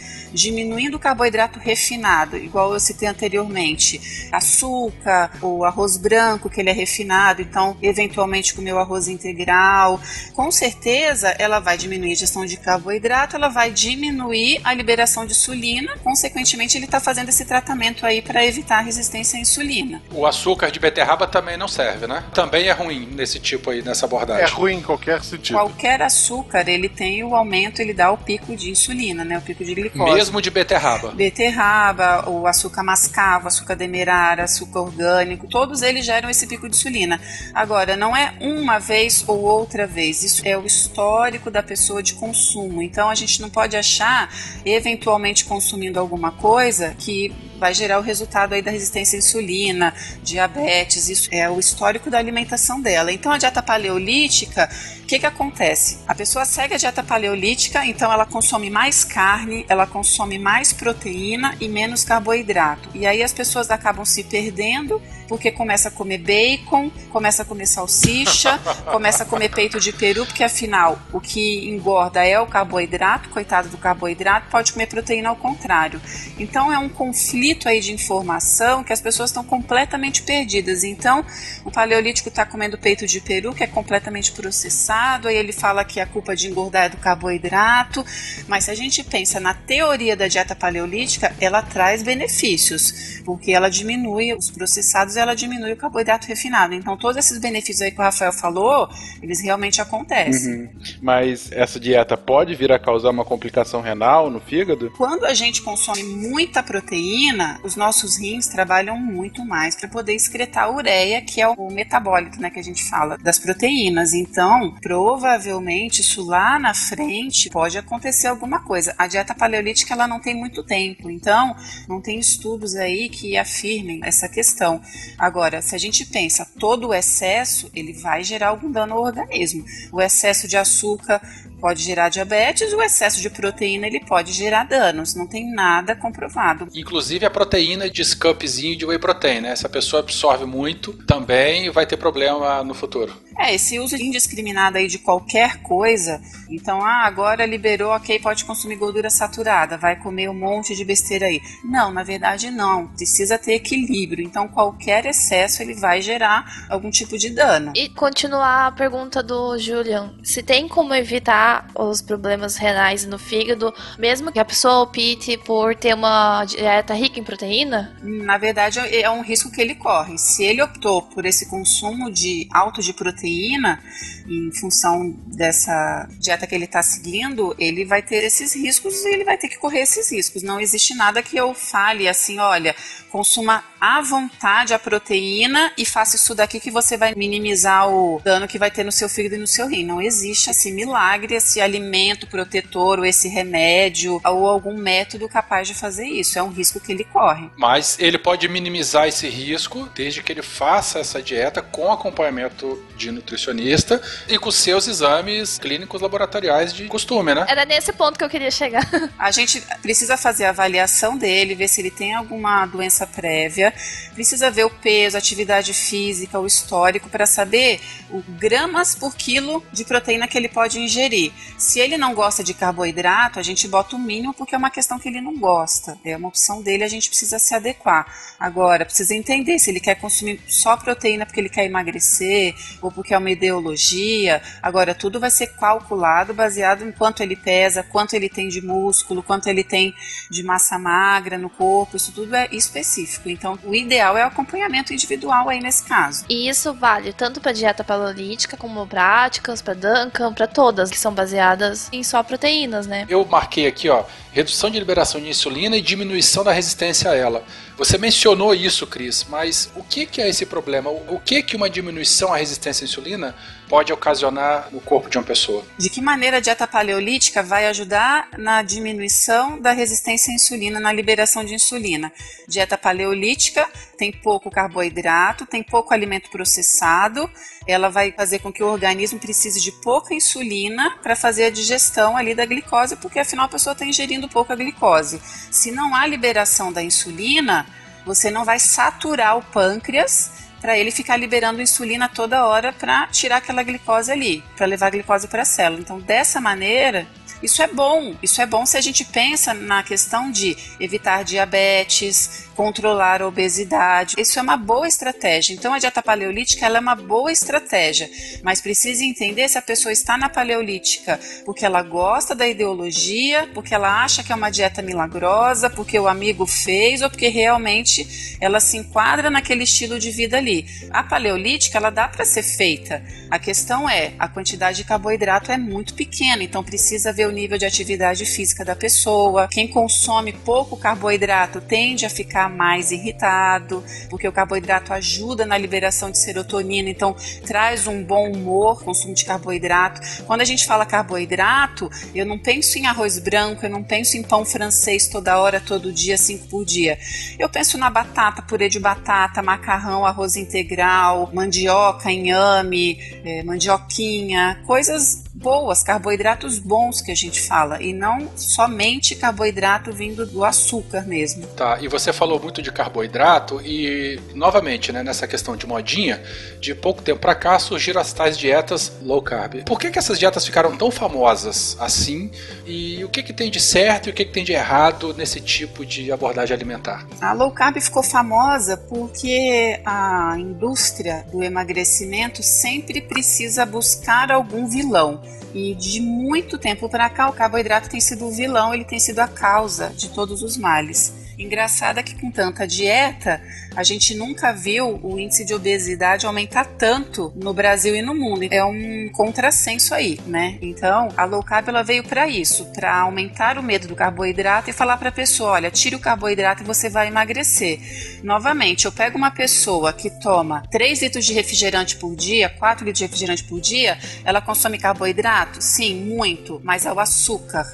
diminuindo o carboidrato refinado, igual eu citei anteriormente, açúcar, o arroz branco, que ele é refinado, então eventualmente comer o arroz integral, com certeza ela vai diminuir a ingestão de carboidrato, ela vai diminuir a liberação de insulina, consequentemente ele está fazendo esse tratamento aí para evitar a resistência à insulina. O açúcar de beterraba também não serve, né? Também é ruim nesse tipo aí, nessa abordagem. É ruim em qualquer sentido. Qualquer açúcar, ele tem o aumento, ele dá o pico de insulina, né, o pico de glicose. Mesmo de beterraba. Beterraba, o açúcar mascavo, açúcar demerara, açúcar orgânico, todos eles geram esse pico de insulina. Agora, não é uma vez ou outra vez, isso é o histórico da pessoa de consumo. Então, a gente não pode achar, eventualmente consumindo alguma coisa, que vai gerar o resultado aí da resistência à insulina, diabetes, isso é o histórico da alimentação dela. Então a dieta paleolítica, o que, que acontece? A pessoa segue a dieta paleolítica, então ela consome mais carne, ela consome mais proteína e menos carboidrato. E aí as pessoas acabam se perdendo porque começa a comer bacon, começa a comer salsicha, começa a comer peito de peru, porque afinal o que engorda é o carboidrato, coitado do carboidrato, pode comer proteína ao contrário. Então é um conflito aí de informação que as pessoas estão completamente perdidas. Então o paleolítico está comendo peito de peru, que é completamente processado, aí ele fala que a culpa de engordar é do carboidrato, mas se a gente pensa na teoria da dieta paleolítica, ela traz benefícios, porque ela diminui os processados ela diminui o carboidrato refinado. Então, todos esses benefícios aí que o Rafael falou, eles realmente acontecem. Uhum. Mas essa dieta pode vir a causar uma complicação renal no fígado? Quando a gente consome muita proteína, os nossos rins trabalham muito mais para poder excretar a ureia, que é o metabólito, né, que a gente fala das proteínas. Então, provavelmente isso lá na frente pode acontecer alguma coisa. A dieta paleolítica ela não tem muito tempo, então não tem estudos aí que afirmem essa questão. Agora, se a gente pensa todo o excesso, ele vai gerar algum dano ao organismo. O excesso de açúcar pode gerar diabetes, o excesso de proteína ele pode gerar danos, não tem nada comprovado. Inclusive a proteína de scoopzinho de whey protein, né? Se a pessoa absorve muito, também vai ter problema no futuro. É, esse uso indiscriminado aí de qualquer coisa, então, ah, agora liberou, ok, pode consumir gordura saturada, vai comer um monte de besteira aí. Não, na verdade não, precisa ter equilíbrio, então qualquer excesso ele vai gerar algum tipo de dano. E continuar a pergunta do Julian, se tem como evitar os problemas renais no fígado, mesmo que a pessoa opte por ter uma dieta rica em proteína? Na verdade, é um risco que ele corre. Se ele optou por esse consumo de alto de proteína, em função dessa dieta que ele está seguindo, ele vai ter esses riscos e ele vai ter que correr esses riscos. Não existe nada que eu fale assim, olha, consuma à vontade a proteína e faça isso daqui que você vai minimizar o dano que vai ter no seu fígado e no seu rim. Não existe esse milagre, esse alimento protetor ou esse remédio ou algum método capaz de fazer isso. É um risco que ele corre. Mas ele pode minimizar esse risco desde que ele faça essa dieta com acompanhamento de nutricionista e com seus exames clínicos laboratoriais de costume, né? Era nesse ponto que eu queria chegar. A gente precisa fazer a avaliação dele, ver se ele tem alguma doença prévia, precisa ver o peso, a atividade física, o histórico para saber o gramas por quilo de proteína que ele pode ingerir. Se ele não gosta de carboidrato, a gente bota o mínimo porque é uma questão que ele não gosta. É uma opção dele, a gente precisa se adequar. Agora, precisa entender se ele quer consumir só proteína porque ele quer emagrecer ou porque é uma ideologia. Agora, tudo vai ser calculado baseado em quanto ele pesa, quanto ele tem de músculo, quanto ele tem de massa magra no corpo. Isso tudo é específico. Então, o ideal é o acompanhamento individual aí nesse caso. E isso vale tanto para dieta paleolítica como práticas, para Duncan, para todas que são baseadas em só proteínas, né? Eu marquei aqui, ó, redução de liberação de insulina e diminuição da resistência a ela. Você mencionou isso, Cris, mas o que, que é esse problema? O que, que uma diminuição à resistência à insulina pode ocasionar no corpo de uma pessoa? De que maneira a dieta paleolítica vai ajudar na diminuição da resistência à insulina, na liberação de insulina? Dieta paleolítica tem pouco carboidrato, tem pouco alimento processado, ela vai fazer com que o organismo precise de pouca insulina para fazer a digestão ali da glicose, porque afinal a pessoa está ingerindo pouca glicose. Se não há liberação da insulina, você não vai saturar o pâncreas para ele ficar liberando insulina toda hora para tirar aquela glicose ali, para levar a glicose para a célula. Então, dessa maneira, isso é bom. Isso é bom se a gente pensa na questão de evitar diabetes, controlar a obesidade. Isso é uma boa estratégia. Então a dieta paleolítica é uma boa estratégia, mas precisa entender se a pessoa está na paleolítica porque ela gosta da ideologia, porque ela acha que é uma dieta milagrosa, porque o amigo fez ou porque realmente ela se enquadra naquele estilo de vida ali. A paleolítica ela dá para ser feita. A questão é a quantidade de carboidrato é muito pequena, então precisa ver o nível de atividade física da pessoa. Quem consome pouco carboidrato tende a ficar ficar mais irritado, porque o carboidrato ajuda na liberação de serotonina, então traz um bom humor, consumo de carboidrato. Quando a gente fala carboidrato, eu não penso em arroz branco, eu não penso em pão francês toda hora, todo dia, cinco por dia. Eu penso na batata, purê de batata, macarrão, arroz integral, mandioca, inhame, é, mandioquinha, coisas boas, carboidratos bons que a gente fala, e não somente carboidrato vindo do açúcar mesmo. Tá, e você falou muito de carboidrato e, novamente, né, nessa questão de modinha, de pouco tempo para cá surgiram as tais dietas low carb. Por que, que essas dietas ficaram tão famosas assim? E o que, que tem de certo e o que, que tem de errado nesse tipo de abordagem alimentar? A low carb ficou famosa porque a indústria do emagrecimento sempre precisa buscar algum vilão. E de muito tempo para cá, o carboidrato tem sido o vilão, ele tem sido a causa de todos os males. Engraçado é que com tanta dieta, a gente nunca viu o índice de obesidade aumentar tanto no Brasil e no mundo. É um contrassenso aí, né? Então, a low carb ela veio para isso, para aumentar o medo do carboidrato e falar para a pessoa, olha, tire o carboidrato e você vai emagrecer. Novamente, eu pego uma pessoa que toma 3 litros de refrigerante por dia, 4 litros de refrigerante por dia, ela consome carboidrato? Sim, muito, mas é o açúcar.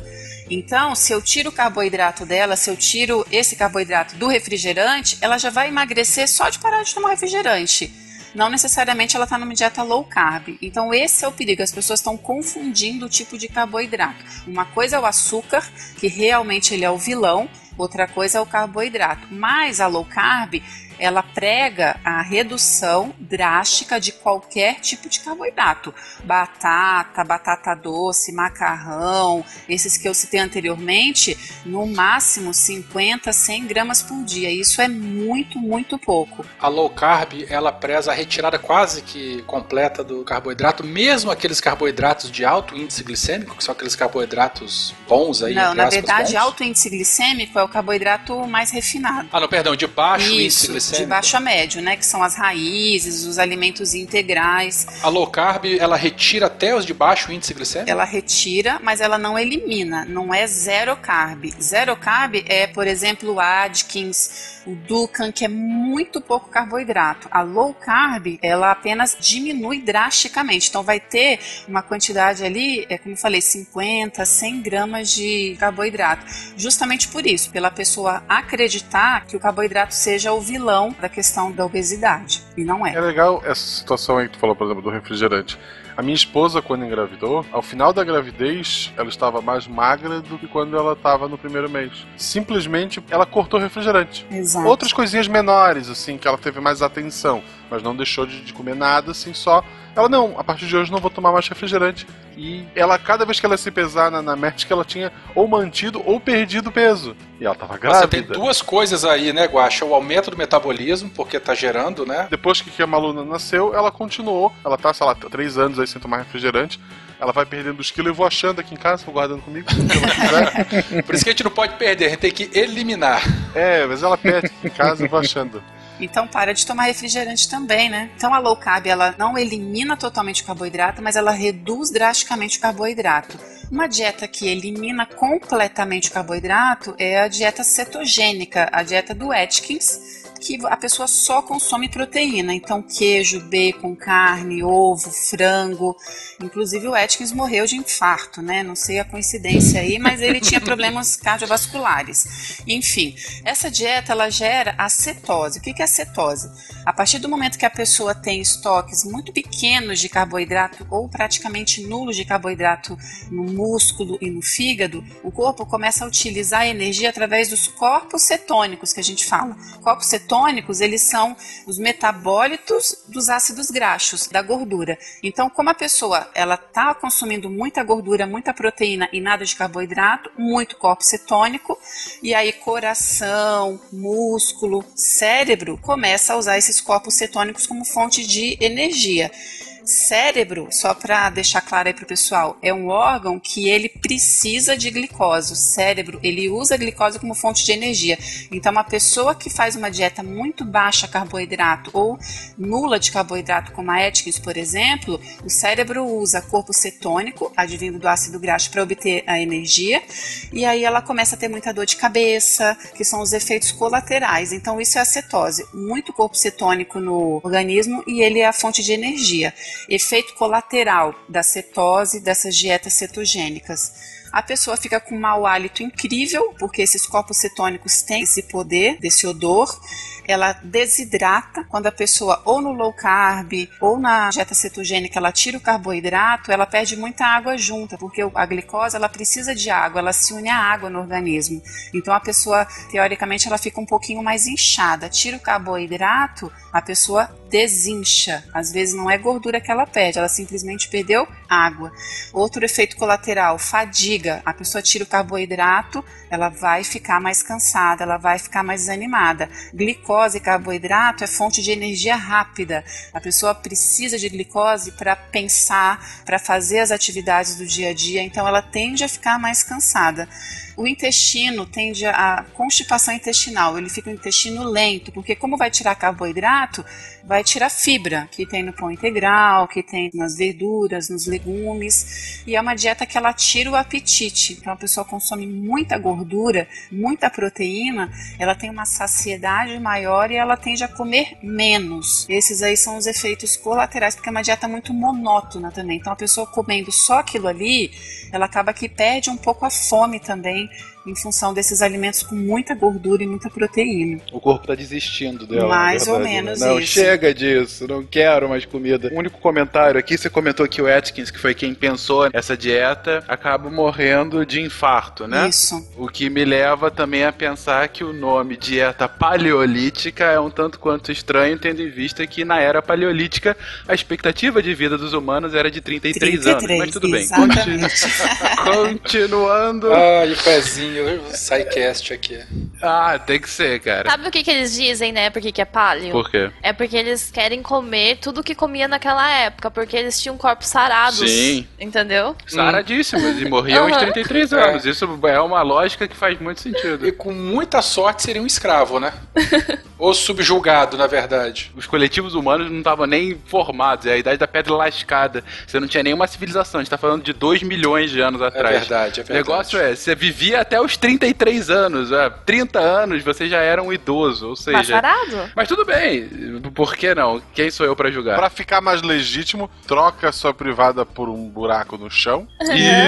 Então, se eu tiro o carboidrato dela, se eu tiro esse carboidrato do refrigerante, ela já vai emagrecer só de parar de tomar refrigerante. Não necessariamente ela está numa dieta low carb. Então, esse é o perigo. As pessoas estão confundindo o tipo de carboidrato. Uma coisa é o açúcar, que realmente ele é o vilão, outra coisa é o carboidrato. Mas a low carb ela prega a redução drástica de qualquer tipo de carboidrato. Batata, batata doce, macarrão, esses que eu citei anteriormente, no máximo 50, 100 gramas por dia. Isso é muito, muito pouco. A low carb, ela preza a retirada quase que completa do carboidrato, mesmo aqueles carboidratos de alto índice glicêmico, que são aqueles carboidratos bons aí. Não, na verdade, bons. alto índice glicêmico é o carboidrato mais refinado. Ah, não, perdão, de baixo Isso. índice glicêmico de baixo a médio, né? Que são as raízes, os alimentos integrais. A low carb, ela retira até os de baixo índice glicêmico? Ela retira, mas ela não elimina. Não é zero carb. Zero carb é, por exemplo, o Atkins, o Dukan, que é muito pouco carboidrato. A low carb, ela apenas diminui drasticamente. Então vai ter uma quantidade ali, é como eu falei, 50, 100 gramas de carboidrato. Justamente por isso, pela pessoa acreditar que o carboidrato seja o vilão da questão da obesidade. E não é. É legal essa situação aí que tu falou, por exemplo, do refrigerante. A minha esposa, quando engravidou, ao final da gravidez, ela estava mais magra do que quando ela estava no primeiro mês. Simplesmente, ela cortou o refrigerante. Exato. Outras coisinhas menores, assim, que ela teve mais atenção, mas não deixou de, de comer nada, assim, só ela, não, a partir de hoje não vou tomar mais refrigerante. E ela, cada vez que ela se pesar na, na médica, ela tinha ou mantido ou perdido peso. E ela tava grávida. Você tem duas coisas aí, né, Guaxa? O aumento do metabolismo, porque tá gerando, né? Depois que a Maluna nasceu, ela continuou. Ela tá, sei lá, três anos aí sem tomar refrigerante ela vai perdendo os quilos e eu vou achando aqui em casa, vou guardando comigo. Por isso que a gente não pode perder, a gente tem que eliminar. É, mas ela perde aqui em casa e eu vou achando. Então para de tomar refrigerante também, né? Então a low carb ela não elimina totalmente o carboidrato, mas ela reduz drasticamente o carboidrato. Uma dieta que elimina completamente o carboidrato é a dieta cetogênica, a dieta do Atkins que a pessoa só consome proteína, então queijo, bacon, carne, ovo, frango. Inclusive o Atkins morreu de infarto, né? Não sei a coincidência aí, mas ele tinha problemas cardiovasculares. Enfim, essa dieta ela gera acetose. O que é acetose? A partir do momento que a pessoa tem estoques muito pequenos de carboidrato ou praticamente nulos de carboidrato no músculo e no fígado, o corpo começa a utilizar a energia através dos corpos cetônicos que a gente fala. Corpos cetônicos cetônicos, eles são os metabólitos dos ácidos graxos, da gordura. Então, como a pessoa ela está consumindo muita gordura, muita proteína e nada de carboidrato, muito corpo cetônico, e aí coração, músculo, cérebro começa a usar esses corpos cetônicos como fonte de energia. Cérebro, só para deixar claro aí pro pessoal, é um órgão que ele precisa de glicose. O cérebro, ele usa a glicose como fonte de energia. Então, uma pessoa que faz uma dieta muito baixa carboidrato ou nula de carboidrato, como a Atkins, por exemplo, o cérebro usa corpo cetônico, advindo do ácido graxo, para obter a energia, e aí ela começa a ter muita dor de cabeça, que são os efeitos colaterais. Então, isso é a cetose. Muito corpo cetônico no organismo e ele é a fonte de energia efeito colateral da cetose, dessas dietas cetogênicas. A pessoa fica com um mau hálito incrível, porque esses corpos cetônicos têm esse poder, desse odor, ela desidrata. Quando a pessoa, ou no low carb, ou na dieta cetogênica, ela tira o carboidrato, ela perde muita água junta, porque a glicose ela precisa de água, ela se une à água no organismo. Então a pessoa, teoricamente, ela fica um pouquinho mais inchada. Tira o carboidrato, a pessoa desincha. Às vezes não é gordura que ela perde, ela simplesmente perdeu água. Outro efeito colateral, fadiga. A pessoa tira o carboidrato, ela vai ficar mais cansada, ela vai ficar mais desanimada. Glicose e carboidrato é fonte de energia rápida. A pessoa precisa de glicose para pensar, para fazer as atividades do dia a dia, então ela tende a ficar mais cansada o intestino tende a constipação intestinal, ele fica um intestino lento, porque como vai tirar carboidrato, vai tirar fibra, que tem no pão integral, que tem nas verduras, nos legumes, e é uma dieta que ela tira o apetite. Então a pessoa consome muita gordura, muita proteína, ela tem uma saciedade maior e ela tende a comer menos. Esses aí são os efeitos colaterais, porque é uma dieta muito monótona também. Então a pessoa comendo só aquilo ali, ela acaba que perde um pouco a fome também em função desses alimentos com muita gordura e muita proteína. O corpo está desistindo dela. Mais verdade, ou menos né? Não, isso. chega disso, não quero mais comida. O único comentário aqui, você comentou que o Atkins, que foi quem pensou essa dieta, acaba morrendo de infarto, né? Isso. O que me leva também a pensar que o nome dieta paleolítica é um tanto quanto estranho, tendo em vista que na era paleolítica a expectativa de vida dos humanos era de 33, 33 anos. Mas tudo bem. exatamente. Continuando. Ai, o pezinho, SciCast aqui. Ah, tem que ser, cara. Sabe o que, que eles dizem, né? Por que, que é paleo? Por quê? É porque eles querem comer tudo que comia naquela época, porque eles tinham corpos sarados. Sim. Entendeu? Saradíssimos e morriam aos Aham. 33 anos. Isso é uma lógica que faz muito sentido. E com muita sorte seria um escravo, né? Ou subjulgado, na verdade. Os coletivos humanos não estavam nem formados, é a idade da pedra lascada. Você não tinha nenhuma civilização, a gente tá falando de 2 milhões de anos atrás. verdade, é O verdade. negócio é, você vivia até os 33 anos, é, 30 anos você já era um idoso, ou seja... sarado? Mas tudo bem, por que não? Quem sou eu pra julgar? Pra ficar mais legítimo, troca sua privada por um buraco no chão.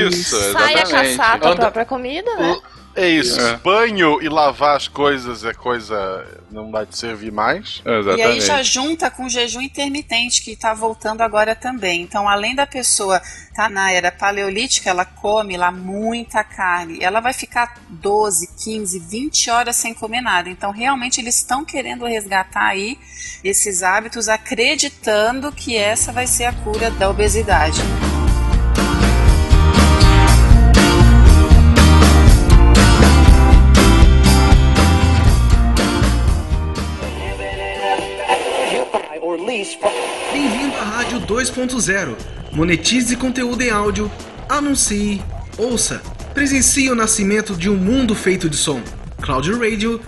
Isso, Sai a exatamente. caçar a tua Anda- própria comida, né? É isso. É. Banho e lavar as coisas é coisa. não vai te servir mais. Exatamente. E aí já junta com o jejum intermitente que está voltando agora também. Então, além da pessoa estar na era paleolítica, ela come lá muita carne. Ela vai ficar 12, 15, 20 horas sem comer nada. Então, realmente eles estão querendo resgatar aí esses hábitos, acreditando que essa vai ser a cura da obesidade. Bem-vindo à Rádio 2.0. Monetize conteúdo em áudio, anuncie, ouça, presencie o nascimento de um mundo feito de som. cloudradio.com.br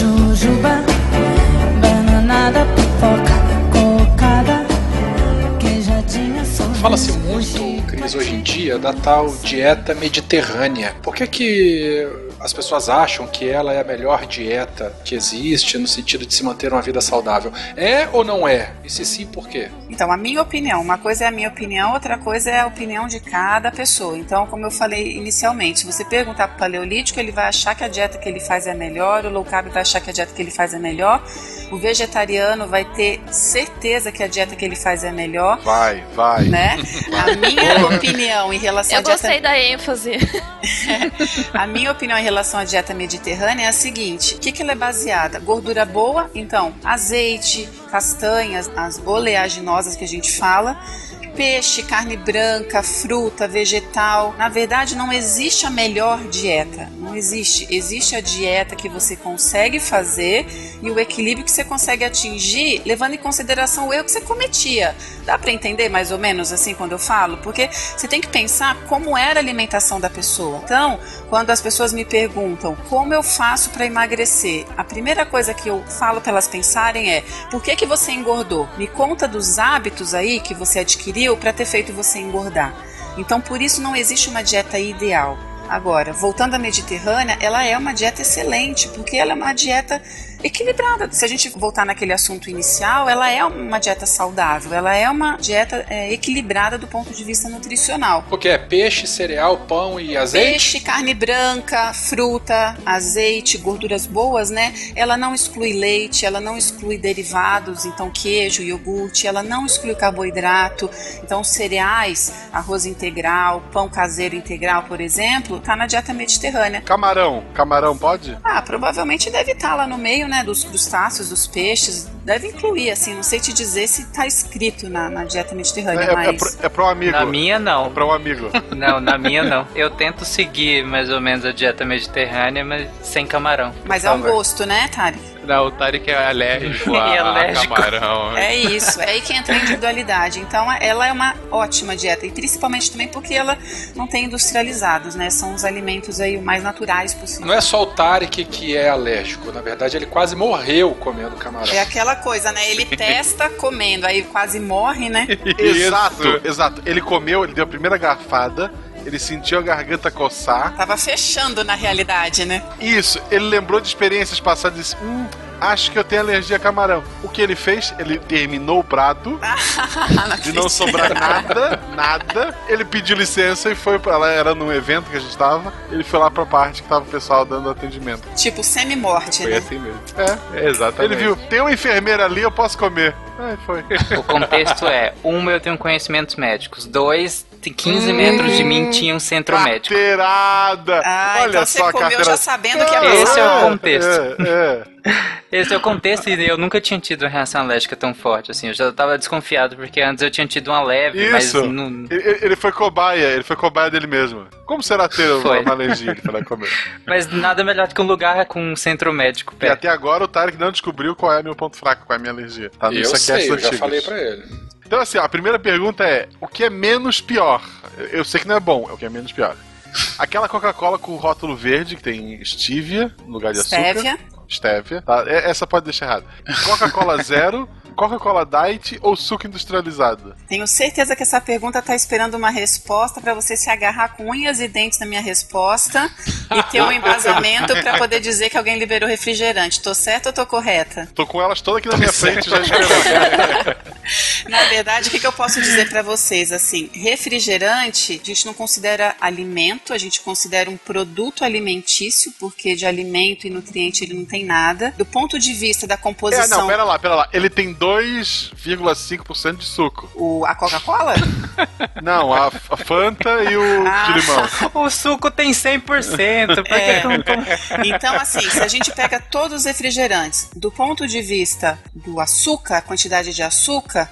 Jujuba, bananada, pipoca, cocada, queijadinha, sorvete. Fala-se muito, Hoje em dia, da tal dieta mediterrânea. Por que que as pessoas acham que ela é a melhor dieta que existe no sentido de se manter uma vida saudável? É ou não é? E se sim, por quê? Então, a minha opinião, uma coisa é a minha opinião, outra coisa é a opinião de cada pessoa. Então, como eu falei inicialmente, se você perguntar para o paleolítico, ele vai achar que a dieta que ele faz é melhor, o low carb vai achar que a dieta que ele faz é melhor, o vegetariano vai ter certeza que a dieta que ele faz é melhor, Vai, vai. né? A minha opinião em relação Eu à dieta gostei da ênfase. a minha opinião em relação à dieta mediterrânea é a seguinte: o que, que ela é baseada? Gordura boa, então azeite, castanhas, as oleaginosas que a gente fala, peixe, carne branca, fruta, vegetal. Na verdade, não existe a melhor dieta. Não existe. Existe a dieta que você consegue fazer e o equilíbrio que você consegue atingir, levando em consideração o erro que você cometia. Dá para entender mais ou menos assim quando eu falo? Porque você tem que pensar como era a alimentação da pessoa. Então, quando as pessoas me perguntam como eu faço para emagrecer, a primeira coisa que eu falo para elas pensarem é: por que que você engordou? Me conta dos hábitos aí que você adquiriu para ter feito você engordar. Então, por isso não existe uma dieta ideal. Agora, voltando à Mediterrânea, ela é uma dieta excelente, porque ela é uma dieta equilibrada. Se a gente voltar naquele assunto inicial, ela é uma dieta saudável, ela é uma dieta é, equilibrada do ponto de vista nutricional. Porque é peixe, cereal, pão e azeite? Peixe, carne branca, fruta, azeite, gorduras boas, né? Ela não exclui leite, ela não exclui derivados, então queijo, iogurte, ela não exclui carboidrato. Então cereais, arroz integral, pão caseiro integral, por exemplo, tá na dieta mediterrânea. Camarão, camarão pode? Ah, provavelmente deve estar lá no meio, né, dos crustáceos, dos peixes. Deve incluir, assim, não sei te dizer se tá escrito na, na dieta mediterrânea, É, é, mas... pro, é pro amigo. Na minha, não. É pro amigo. Não, na minha não. Eu tento seguir mais ou menos a dieta mediterrânea, mas sem camarão. Mas é um gosto, né, Tarek? Não, o Tarek é alérgico a, É a alérgico. camarão. É isso, é aí que entra a individualidade. Então, ela é uma ótima dieta, e principalmente também porque ela não tem industrializados, né? São os alimentos aí o mais naturais possível. Não é só o Tarek que é alérgico. Na verdade, ele quase morreu comendo camarão. É aquela coisa, né? Ele testa comendo, aí quase morre, né? Exato, exato. Ele comeu, ele deu a primeira garfada, ele sentiu a garganta coçar. Tava fechando na realidade, né? Isso, ele lembrou de experiências passadas e disse: Hum, acho que eu tenho alergia a camarão. O que ele fez? Ele terminou o prato, de não sobrar nada, nada. Ele pediu licença e foi pra lá. Era num evento que a gente tava. Ele foi lá pra parte que tava o pessoal dando atendimento. Tipo, semi-morte, Foi né? assim mesmo. É. É, exatamente. Ele viu, tem uma enfermeira ali, eu posso comer. Aí foi. O contexto é: um, eu tenho conhecimentos médicos. Dois, tem 15 metros de mim tinha um centro médico. Carteirada! Ah, Olha então você só a comeu carteira. já sabendo que é Esse é o bom. contexto. É, é. Esse é o contexto e eu nunca tinha tido uma reação alérgica tão forte, assim. Eu já tava desconfiado, porque antes eu tinha tido uma leve, mas Isso. não... Ele, ele foi cobaia, ele foi cobaia dele mesmo. Como será ter Foi. uma alergia ele foi lá comer? Mas nada melhor do que um lugar com um centro médico E perto. até agora o Tarek não descobriu qual é meu ponto fraco, qual é a minha alergia. Tá eu Isacast sei, eu já falei pra ele. Então, assim, ó, a primeira pergunta é: o que é menos pior? Eu sei que não é bom, é o que é menos pior. Aquela Coca-Cola com rótulo verde, que tem stevia no lugar de açúcar. Stevia. Stevia. Tá? Essa pode deixar errado. Coca-Cola zero, Coca-Cola Diet ou suco industrializado? Tenho certeza que essa pergunta tá esperando uma resposta pra você se agarrar com unhas e dentes na minha resposta e ter um embasamento pra poder dizer que alguém liberou refrigerante. Tô certa ou tô correta? Tô com elas todas aqui na minha frente já esperando. Na verdade, o que, que eu posso dizer pra vocês? Assim, refrigerante, a gente não considera alimento, a gente considera um produto alimentício, porque de alimento e nutriente ele não tem nada. Do ponto de vista da É, composição. não, pera lá, pera lá. Ele tem 2,5% de suco. O, a Coca-Cola? Não, a, a Fanta e o Ah. de limão. O suco tem 100%, por que É. que? Então, assim, se a gente pega todos os refrigerantes do ponto de vista do açúcar, a quantidade de açúcar,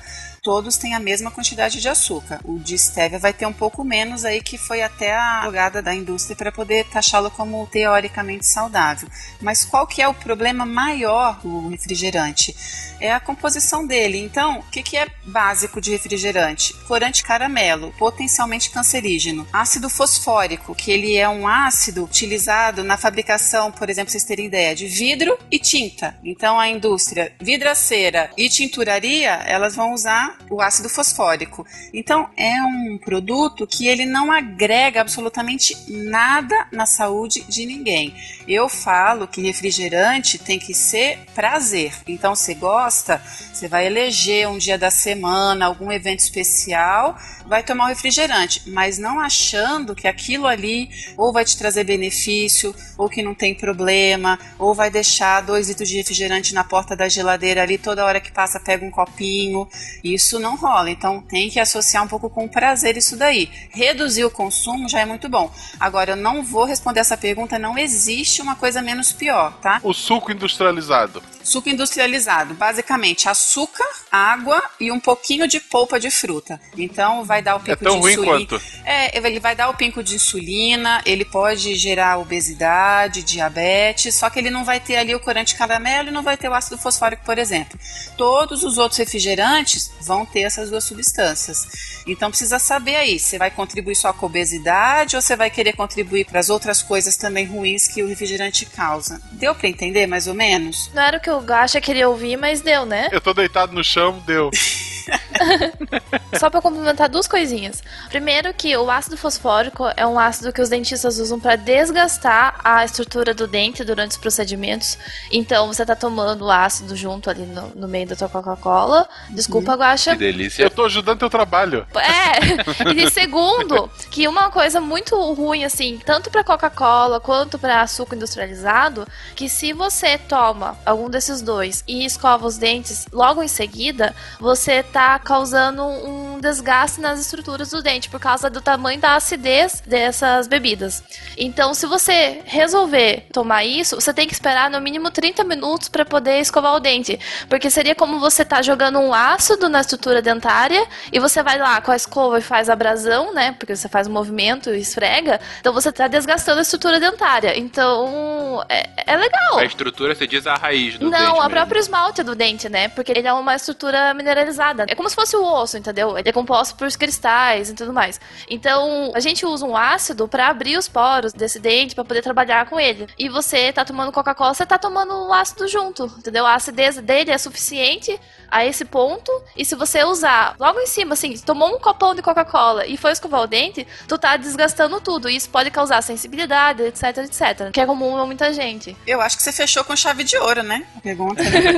todos têm a mesma quantidade de açúcar. O de stevia vai ter um pouco menos aí, que foi até a jogada da indústria para poder taxá-lo como teoricamente saudável. Mas qual que é o problema maior do refrigerante? É a composição dele. Então, o que, que é básico de refrigerante? Corante caramelo, potencialmente cancerígeno. Ácido fosfórico, que ele é um ácido utilizado na fabricação, por exemplo, vocês terem ideia, de vidro e tinta. Então, a indústria vidraceira e tinturaria, elas vão usar o ácido fosfórico. Então, é um produto que ele não agrega absolutamente nada na saúde de ninguém. Eu falo que refrigerante tem que ser prazer. Então, você gosta, você vai eleger um dia da semana, algum evento especial, vai tomar um refrigerante, mas não achando que aquilo ali ou vai te trazer benefício, ou que não tem problema, ou vai deixar dois litros de refrigerante na porta da geladeira ali, toda hora que passa pega um copinho. Isso não rola. Então tem que associar um pouco com prazer isso daí. Reduzir o consumo já é muito bom. Agora, eu não vou responder essa pergunta, não existe uma coisa menos pior, tá? O suco industrializado. Suco industrializado, basicamente açúcar, água e um pouquinho de polpa de fruta. Então vai dar o pico É tão de ruim insulina. quanto. É, ele vai dar o pico de insulina, ele pode gerar obesidade, diabetes, só que ele não vai ter ali o corante caramelo e não vai ter o ácido fosfórico, por exemplo. Todos os outros refrigerantes vão ter essas duas substâncias. Então precisa saber aí, você vai contribuir só com a obesidade ou você vai querer contribuir para as outras coisas também ruins que o refrigerante causa. Deu para entender mais ou menos? Não era o que o Gacha queria ouvir, mas deu, né? Eu tô deitado no chão, deu. Só pra complementar duas coisinhas. Primeiro que o ácido fosfórico é um ácido que os dentistas usam pra desgastar a estrutura do dente durante os procedimentos. Então você tá tomando o ácido junto ali no, no meio da tua Coca-Cola. Desculpa, Guaxa. Que delícia. Eu tô ajudando teu trabalho. É, e segundo, que uma coisa muito ruim, assim, tanto pra Coca-Cola quanto pra açúcar industrializado, que se você toma algum desses dois e escova os dentes logo em seguida, você tá causando um desgaste nas estruturas do dente por causa do tamanho da acidez dessas bebidas. Então, se você resolver tomar isso, você tem que esperar no mínimo 30 minutos para poder escovar o dente, porque seria como você tá jogando um ácido na estrutura dentária e você vai lá com a escova e faz abrasão, né? Porque você faz um movimento e esfrega, então você tá desgastando a estrutura dentária. Então, é, é legal. A estrutura, você diz a raiz do Não, a mesmo. própria esmalte do dente, né? Porque ele é uma estrutura mineralizada. É como se fosse o osso, entendeu? Ele é composto por cristais e tudo mais. Então, a gente usa um ácido pra abrir os poros desse dente pra poder trabalhar com ele. E você tá tomando Coca-Cola, você tá tomando o ácido junto, entendeu? A acidez dele é suficiente a esse ponto. E se você usar logo em cima, assim, tomou um copão de Coca-Cola e foi escovar o dente, tu tá desgastando tudo. E isso pode causar sensibilidade, etc, etc. Que é comum a muita gente. Eu acho que você fechou com chave de ouro, né?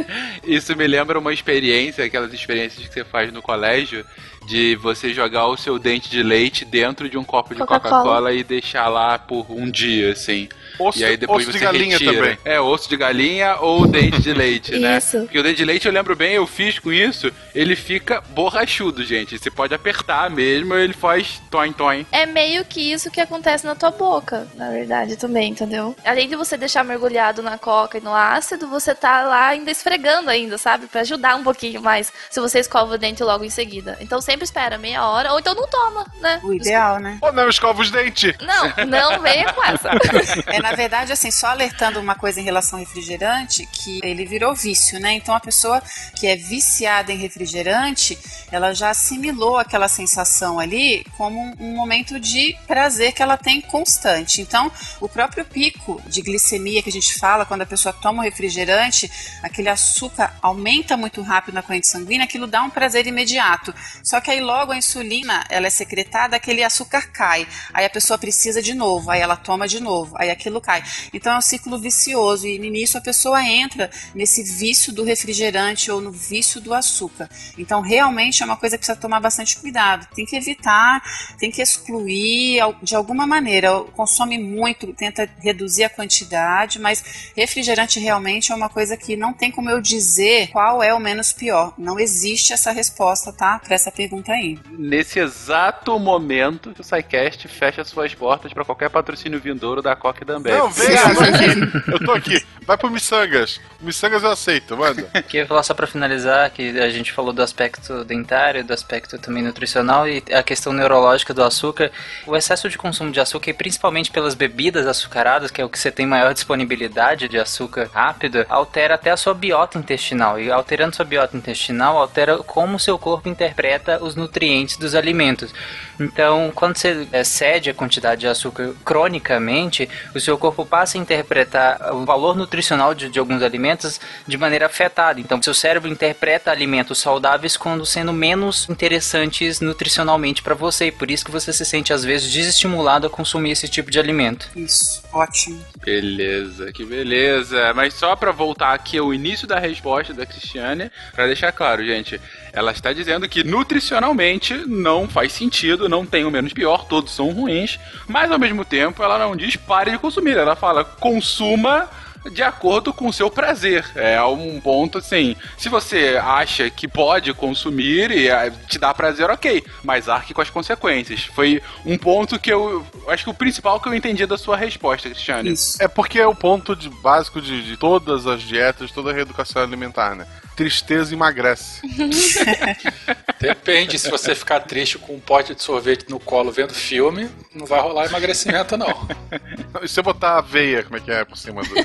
Isso me lembra uma experiência, aquelas experiências que você faz no colégio, de você jogar o seu dente de leite dentro de um copo de Coca-Cola. Coca-Cola e deixar lá por um dia, assim. Osso- e aí depois osso de você galinha retira. também. É, osso de galinha ou dente de leite, né? Isso. Porque o dente de leite eu lembro bem, eu fiz com isso, ele fica borrachudo, gente. Você pode apertar mesmo, ele faz toin toin. É meio que isso que acontece na tua boca, na verdade, também, entendeu? Além de você deixar mergulhado na coca e no ácido, você tá lá ainda esfregando ainda, sabe? Pra ajudar um pouquinho mais, se você escova o dente logo em seguida. Então sempre espera meia hora, ou então não toma, né? O ideal, né? Ou não, escova os dentes. Não, não venha com essa. É, na verdade, assim, só alertando uma coisa em relação ao refrigerante, que ele virou vício, né? Então a pessoa que é viciada em refrigerante, ela já assimilou aquela sensação ali como um, um momento de prazer que ela tem constante. Então, o próprio pico de glicemia que a gente fala quando a pessoa toma o refrigerante, aquele açúcar aumenta muito rápido na corrente sanguínea, aquilo dá um prazer imediato. Só que aí logo a insulina, ela é secretada, aquele açúcar cai. Aí a pessoa precisa de novo, aí ela toma de novo, aí aquilo cai. Então é um ciclo vicioso e nisso a pessoa entra nesse vício do refrigerante ou no vício do açúcar. Então realmente é uma coisa que precisa tomar bastante cuidado. Tem que evitar, tem que excluir de alguma maneira. Consome muito, tenta reduzir a quantidade, mas refrigerante realmente é uma coisa que não tem como eu dizer qual é o menos pior. Não existe essa resposta, tá? Para essa pergunta aí. Nesse exato momento o SciCast fecha suas portas para qualquer patrocínio vindouro da Coca e da Não, vem, eu tô aqui. Eu tô aqui. Vai pro Missangas. Missangas eu aceito, manda. Queria falar só pra finalizar que a gente falou do aspecto dentário, do aspecto também nutricional e a questão neurológica do açúcar. O excesso de consumo de açúcar, e principalmente pelas bebidas açucaradas, que é o que você tem maior disponibilidade de açúcar rápido, altera até a sua biota intestinal. E alterando sua biota intestinal, altera como o seu corpo interpreta os nutrientes dos alimentos. Então, quando você excede a quantidade de açúcar cronicamente, o seu corpo passa a interpretar o valor nutricional de, de alguns alimentos de maneira afetada. Então, seu cérebro interpreta alimentos saudáveis como sendo menos interessantes nutricionalmente para você. E por isso que você se sente, às vezes, desestimulado a consumir esse tipo de alimento. Isso, ótimo. Beleza, que beleza. Mas só pra voltar aqui ao início da resposta da Cristiane, pra deixar claro, gente, ela está dizendo que nutricionalmente não faz sentido, não tem o menos pior, todos são ruins, mas ao mesmo tempo ela não diz pare de consumir, ela fala consuma de acordo com o seu prazer. É um ponto assim. Se você acha que pode consumir e ah, te dá prazer, ok. Mas arque com as consequências. Foi um ponto que eu. Acho que o principal que eu entendi da sua resposta, Cristiane. Isso. É porque é o ponto de, básico de, de todas as dietas, toda a reeducação alimentar, né? Tristeza emagrece. Depende, se você ficar triste com um pote de sorvete no colo vendo filme, não vai rolar emagrecimento, não. E se você botar aveia, como é que é por cima do.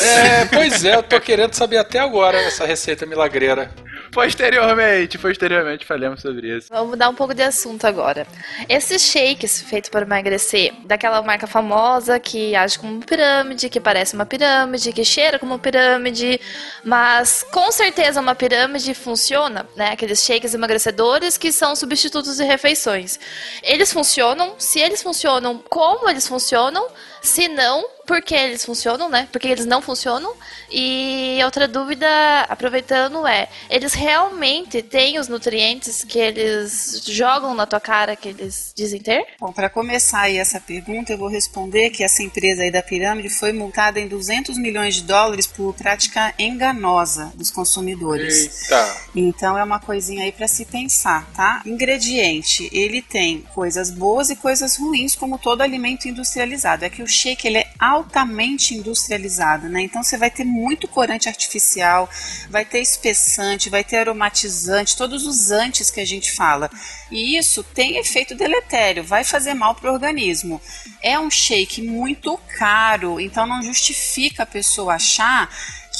É, pois é, eu tô querendo saber até agora essa receita milagreira. Posteriormente, posteriormente falamos sobre isso. Vamos mudar um pouco de assunto agora. Esses shakes feitos para emagrecer, daquela marca famosa que age como uma pirâmide, que parece uma pirâmide, que cheira como uma pirâmide, mas com certeza uma pirâmide funciona, né? Aqueles shakes emagrecedores que são substitutos de refeições. Eles funcionam, se eles funcionam, como eles funcionam, se não, por que eles funcionam, né? Porque eles não funcionam. E outra dúvida, aproveitando, é: eles realmente têm os nutrientes que eles jogam na tua cara, que eles dizem ter? Bom, para começar aí essa pergunta, eu vou responder que essa empresa aí da pirâmide foi multada em 200 milhões de dólares por prática enganosa dos consumidores. Eita. Então é uma coisinha aí para se pensar, tá? Ingrediente, ele tem coisas boas e coisas ruins, como todo alimento industrializado. É que o shake ele é altamente industrializado, né? Então você vai ter muito corante artificial, vai ter espessante, vai ter aromatizante, todos os antes que a gente fala. E isso tem efeito deletério, vai fazer mal para o organismo. É um shake muito caro, então não justifica a pessoa achar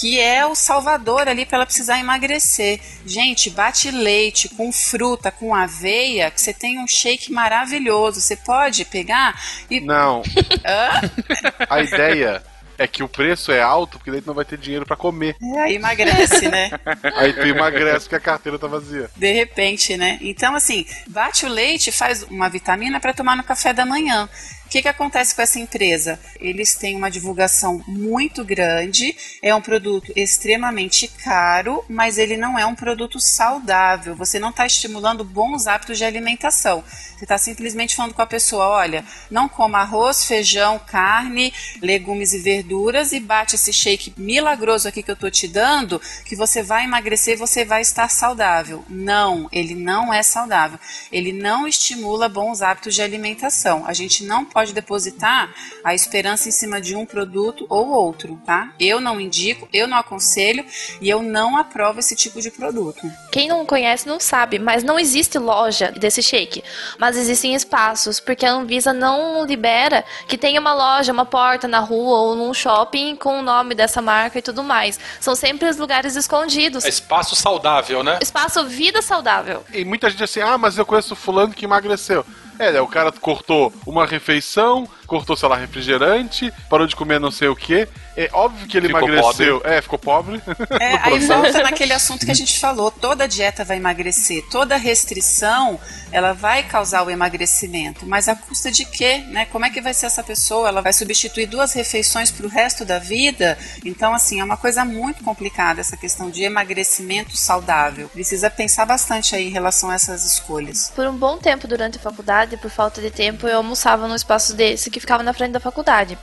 que é o salvador ali para ela precisar emagrecer. Gente, bate leite com fruta, com aveia, que você tem um shake maravilhoso. Você pode pegar e. Não. Hã? A ideia é que o preço é alto, porque daí tu não vai ter dinheiro pra comer. É, aí emagrece, né? Aí tu emagrece porque a carteira tá vazia. De repente, né? Então, assim, bate o leite, faz uma vitamina para tomar no café da manhã. Que, que acontece com essa empresa? Eles têm uma divulgação muito grande, é um produto extremamente caro, mas ele não é um produto saudável. Você não está estimulando bons hábitos de alimentação. Você está simplesmente falando com a pessoa: olha, não coma arroz, feijão, carne, legumes e verduras e bate esse shake milagroso aqui que eu tô te dando, que você vai emagrecer e você vai estar saudável. Não, ele não é saudável. Ele não estimula bons hábitos de alimentação. A gente não pode depositar a esperança em cima de um produto ou outro, tá? Eu não indico, eu não aconselho e eu não aprovo esse tipo de produto. Quem não conhece não sabe, mas não existe loja desse shake. Mas existem espaços, porque a Anvisa não libera que tenha uma loja, uma porta na rua ou num shopping com o nome dessa marca e tudo mais. São sempre os lugares escondidos. É espaço saudável, né? Espaço vida saudável. E muita gente assim, ah, mas eu conheço fulano que emagreceu. É, o cara cortou uma refeição, cortou, sei lá, refrigerante, parou de comer não sei o que. É óbvio que ele Ficou emagreceu. É, ficou pobre. É, aí volta naquele assunto que a gente falou, toda dieta vai emagrecer, toda restrição, ela vai causar o emagrecimento, mas a custa de quê, né? Como é que vai ser essa pessoa? Ela vai substituir duas refeições para o resto da vida? Então, assim, é uma coisa muito complicada essa questão de emagrecimento saudável. Precisa pensar bastante aí em relação a essas escolhas. Por um bom tempo durante a faculdade, por falta de tempo, eu almoçava num espaço desse que ficava na frente da faculdade.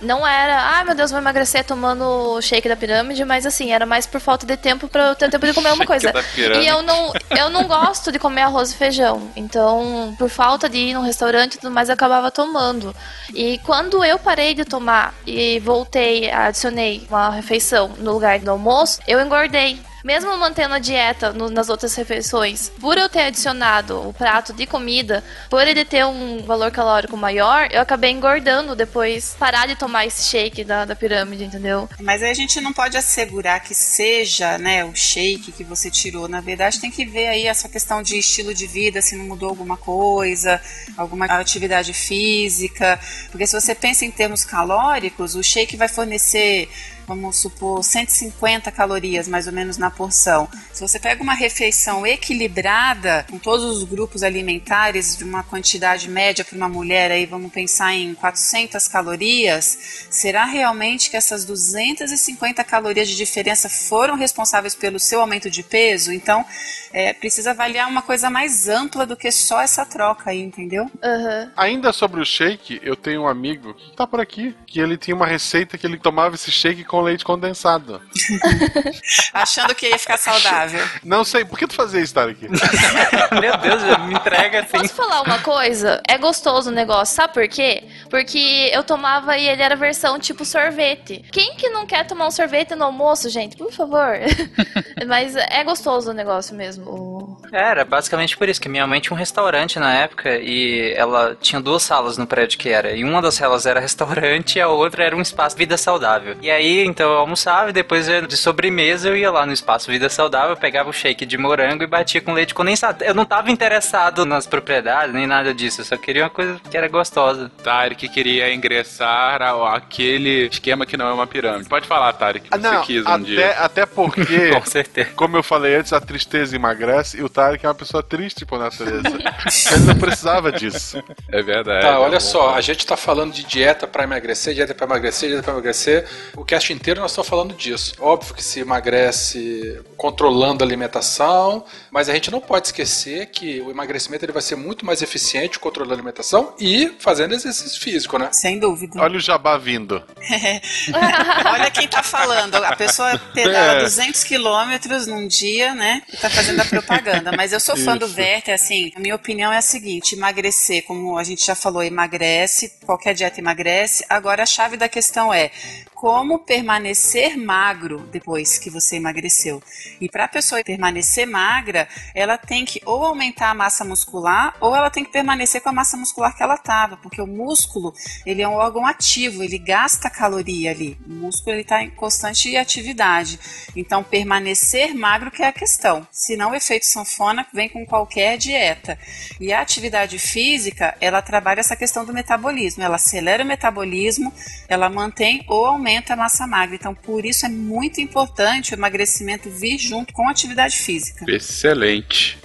Não era, ah, meu Deus, vou emagrecer tomando o shake da pirâmide, mas assim, era mais por falta de tempo pra eu ter tempo de comer uma coisa. E eu não, eu não gosto de comer arroz e feijão. Então, por falta de ir num restaurante e tudo mais, eu acabava tomando. E quando eu parei de tomar e voltei, adicionei uma refeição no lugar do almoço, eu engordei. Mesmo mantendo a dieta no- nas outras refeições, por eu ter adicionado o prato de comida, por ele ter um valor calórico maior, eu acabei engordando depois parar de tomar esse shake da, da pirâmide, entendeu? Mas aí a gente não pode assegurar que seja, né, o shake que você tirou. Na verdade, tem que ver aí essa questão de estilo de vida, se não mudou alguma coisa, alguma atividade física. Porque se você pensa em termos calóricos, o shake vai fornecer vamos supor, 150 calorias mais ou menos na porção. Se você pega uma refeição equilibrada, com todos os grupos alimentares, de uma quantidade média para uma mulher, aí vamos pensar em 400 calorias, será realmente que essas 250 calorias de diferença foram responsáveis pelo seu aumento de peso? Então, é, precisa avaliar uma coisa mais ampla do que só essa troca aí, entendeu? Uhum. Ainda sobre o shake, eu tenho um amigo que tá por aqui, que ele tinha uma receita que ele tomava esse shake com leite condensado. Achando que ia ficar saudável. Não sei, por que tu fazia isso, Tarek? Meu Deus, me entrega assim. Posso falar uma coisa? É gostoso o negócio, sabe por quê? Porque eu tomava e ele era versão tipo sorvete. Quem que não quer tomar um sorvete no almoço, gente? Por favor. Mas é gostoso o negócio mesmo. Era basicamente por isso que minha mãe tinha um restaurante na época e ela tinha duas salas no prédio que era. E uma das salas era restaurante e a outra era um espaço vida saudável. E aí, então eu almoçava e depois de sobremesa eu ia lá no espaço vida saudável, pegava o shake de morango e batia com leite condensado. Eu não tava interessado nas propriedades nem nada disso, eu só queria uma coisa que era gostosa. Tarek queria ingressar ao, aquele esquema que não é uma pirâmide. Pode falar, Tarek, que Ah, você não, quis um até, dia. até porque, Com certeza. como eu falei antes, a tristeza emagrece e o Tarek é uma pessoa triste por natureza. Ele não precisava disso. É verdade. Tá, é olha bom. só, a gente tá falando de dieta pra emagrecer, dieta pra emagrecer, dieta pra emagrecer. O cast inteiro nós estamos falando disso. Óbvio que se emagrece controlando a alimentação, mas a gente não pode esquecer que o emagrecimento ele vai ser muito mais eficiente controlando a alimentação e fazendo exercício físico, né? Sem dúvida. Olha o jabá vindo. Olha quem tá falando. A pessoa pedala É. 200 quilômetros num dia, né? E tá fazendo a propaganda. Mas eu sou fã do. Werther, assim, a minha opinião é a seguinte: emagrecer, como a gente já falou, emagrece, qualquer dieta emagrece. Agora a chave da questão é como permanecer magro depois que você emagreceu. E para a pessoa permanecer magra, ela tem que ou aumentar a massa muscular ou ela tem que permanecer com a massa muscular que ela estava, porque o músculo ele é um órgão ativo, ele gasta caloria ali. O músculo ele está em constante atividade. Então permanecer magro que é a questão. Senão o efeito sanfona vem com qualquer dieta. E a atividade física ela trabalha essa questão do metabolismo. Ela acelera o metabolismo, ela mantém ou aumenta a massa magra. Então por isso é muito importante o emagrecimento vir junto com a atividade física. Excelente.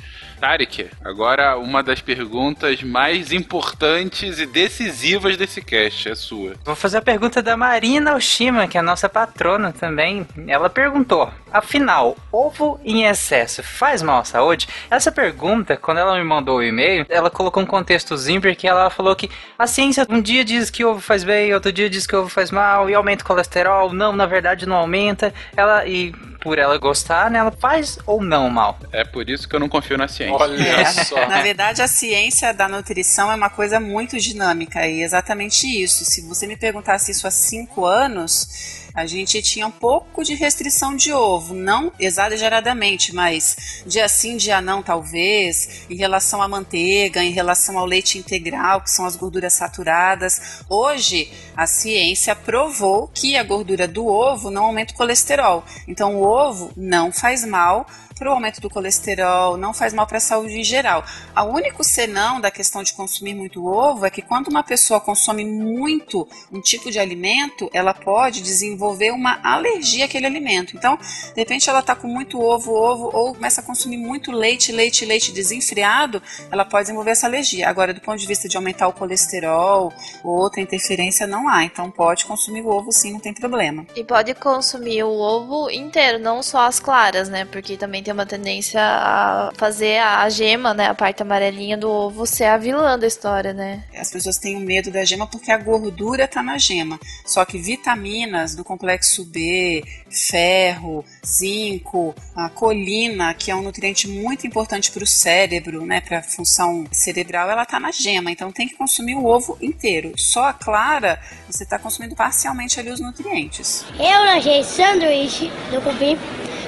Tarek, agora uma das perguntas mais importantes e decisivas desse cast é sua. Vou fazer a pergunta da Marina Oshima, que é a nossa patrona também. Ela perguntou: afinal, ovo em excesso faz mal à saúde? Essa pergunta, quando ela me mandou o e-mail, ela colocou um contextozinho porque ela falou que a ciência um dia diz que ovo faz bem, outro dia diz que ovo faz mal e aumenta o colesterol. Não, na verdade não aumenta. Ela e por ela gostar, né, ela faz ou não mal. É por isso que eu não confio na ciência. Olha É, só. Na verdade, a ciência da nutrição é uma coisa muito dinâmica e é exatamente isso. Se você me perguntasse isso há cinco anos, a gente tinha um pouco de restrição de ovo, não exageradamente, mas dia sim, dia não, talvez, em relação à manteiga, em relação ao leite integral, que são as gorduras saturadas. Hoje, a ciência provou que a gordura do ovo não aumenta o colesterol. Então, o ovo não faz mal para o aumento do colesterol, não faz mal para a saúde em geral. O único senão da questão de consumir muito ovo é que quando uma pessoa consome muito um tipo de alimento, ela pode desenvolver uma alergia àquele alimento. Então, de repente ela está com muito ovo, ovo, ou começa a consumir muito leite, leite, leite desenfreado, ela pode desenvolver essa alergia. Agora, do ponto de vista de aumentar o colesterol ou outra interferência, não há. Então, pode consumir o ovo sim, não tem problema. E pode consumir o ovo inteiro, não só as claras, né? Porque também tem uma tendência a fazer a gema, né? A parte amarelinha do ovo ser a vilã da história, né? As pessoas têm medo da gema porque a gordura está na gema. Só que vitaminas do complexo B, ferro, zinco, a colina, que é um nutriente muito importante para o cérebro, né, para a função cerebral, ela está na gema. Então tem que consumir o ovo inteiro. Só a clara, você está consumindo parcialmente ali os nutrientes. Eu lanchei sanduíche do cupim,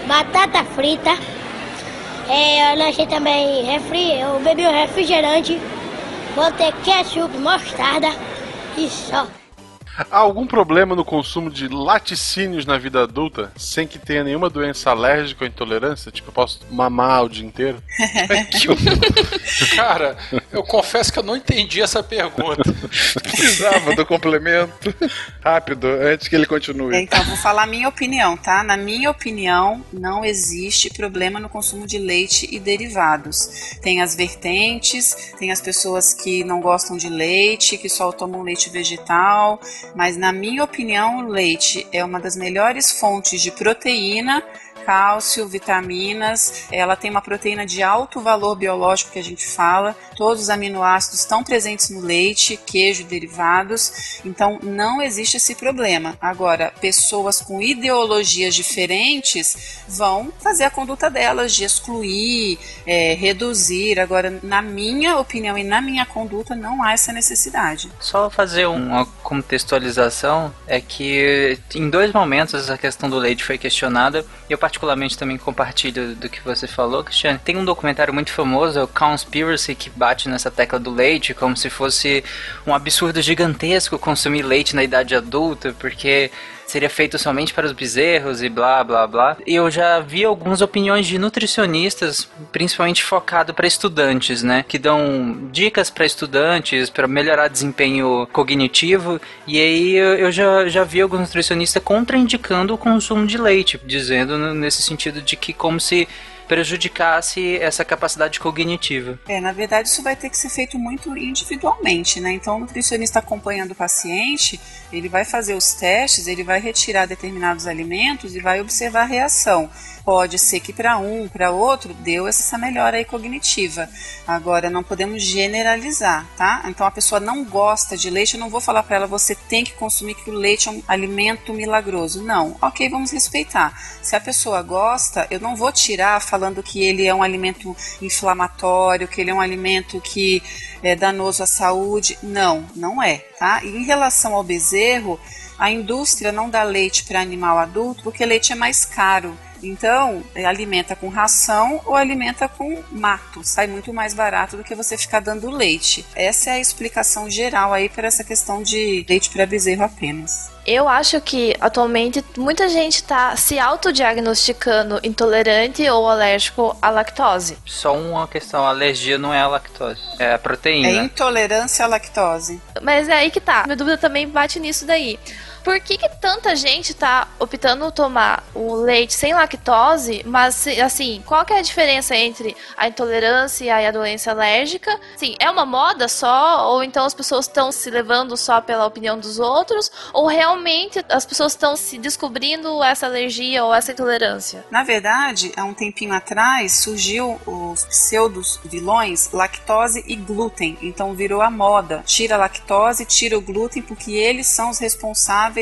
batata frita. É, eu lanchei também refri, eu bebi um refrigerante, botei ketchup, mostarda e só. Há algum problema no consumo de laticínios na vida adulta sem que tenha nenhuma doença alérgica ou intolerância? Tipo, eu posso mamar o dia inteiro? Cara, eu confesso que eu não entendi essa pergunta. Precisava do complemento. Rápido, antes que ele continue. Então, vou falar a minha opinião, tá? Na minha opinião, não existe problema no consumo de leite e derivados. Tem as vertentes, tem as pessoas que não gostam de leite, que só tomam leite vegetal, mas na minha opinião, o leite é uma das melhores fontes de proteína, cálcio, vitaminas, ela tem uma proteína de alto valor biológico que a gente fala, todos os aminoácidos estão presentes no leite, queijo e derivados, então não existe esse problema. Agora, pessoas com ideologias diferentes vão fazer a conduta delas de excluir, é, reduzir. Agora, na minha opinião e na minha conduta, não há essa necessidade. Só fazer uma contextualização é que em dois momentos a questão do leite foi questionada. Eu particularmente também compartilho do que você falou, Cristiane. Tem um documentário muito famoso, é o Conspiracy, que bate nessa tecla do leite como se fosse um absurdo gigantesco consumir leite na idade adulta, porque seria feito somente para os bezerros e blá blá blá. Eu já vi algumas opiniões de nutricionistas, principalmente focado para estudantes, né, que dão dicas para estudantes para melhorar desempenho cognitivo. E aí eu já, já vi alguns nutricionistas contraindicando o consumo de leite, dizendo nesse sentido de que como se prejudicasse essa capacidade cognitiva. É, na verdade, isso vai ter que ser feito muito individualmente, né? Então, o nutricionista acompanhando o paciente, ele vai fazer os testes, ele vai retirar determinados alimentos e vai observar a reação pode ser que para um, para outro, deu essa melhora cognitiva. Agora, não podemos generalizar, tá? Então, a pessoa não gosta de leite, eu não vou falar para ela, você tem que consumir que o leite é um alimento milagroso. Não. Ok, vamos respeitar. Se a pessoa gosta, eu não vou tirar falando que ele é um alimento inflamatório, que ele é um alimento que é danoso à saúde. Não, não é, tá? E em relação ao bezerro, a indústria não dá leite para animal adulto porque leite é mais caro. Então, alimenta com ração ou alimenta com mato. Sai muito mais barato do que você ficar dando leite. Essa é a explicação geral aí para essa questão de leite para bezerro apenas. Eu acho que atualmente muita gente está se autodiagnosticando intolerante ou alérgico à lactose. Só uma questão, a alergia não é a lactose, é a proteína. É intolerância à lactose. Mas é aí que tá. Minha dúvida também bate nisso daí. Por que, que tanta gente tá optando tomar o leite sem lactose, mas assim, qual que é a diferença entre a intolerância e a doença alérgica? Sim, é uma moda só? Ou então as pessoas estão se levando só pela opinião dos outros? Ou realmente as pessoas estão se descobrindo essa alergia ou essa intolerância? Na verdade, há um tempinho atrás surgiu os pseudos vilões lactose e glúten. Então virou a moda. Tira a lactose, tira o glúten, porque eles são os responsáveis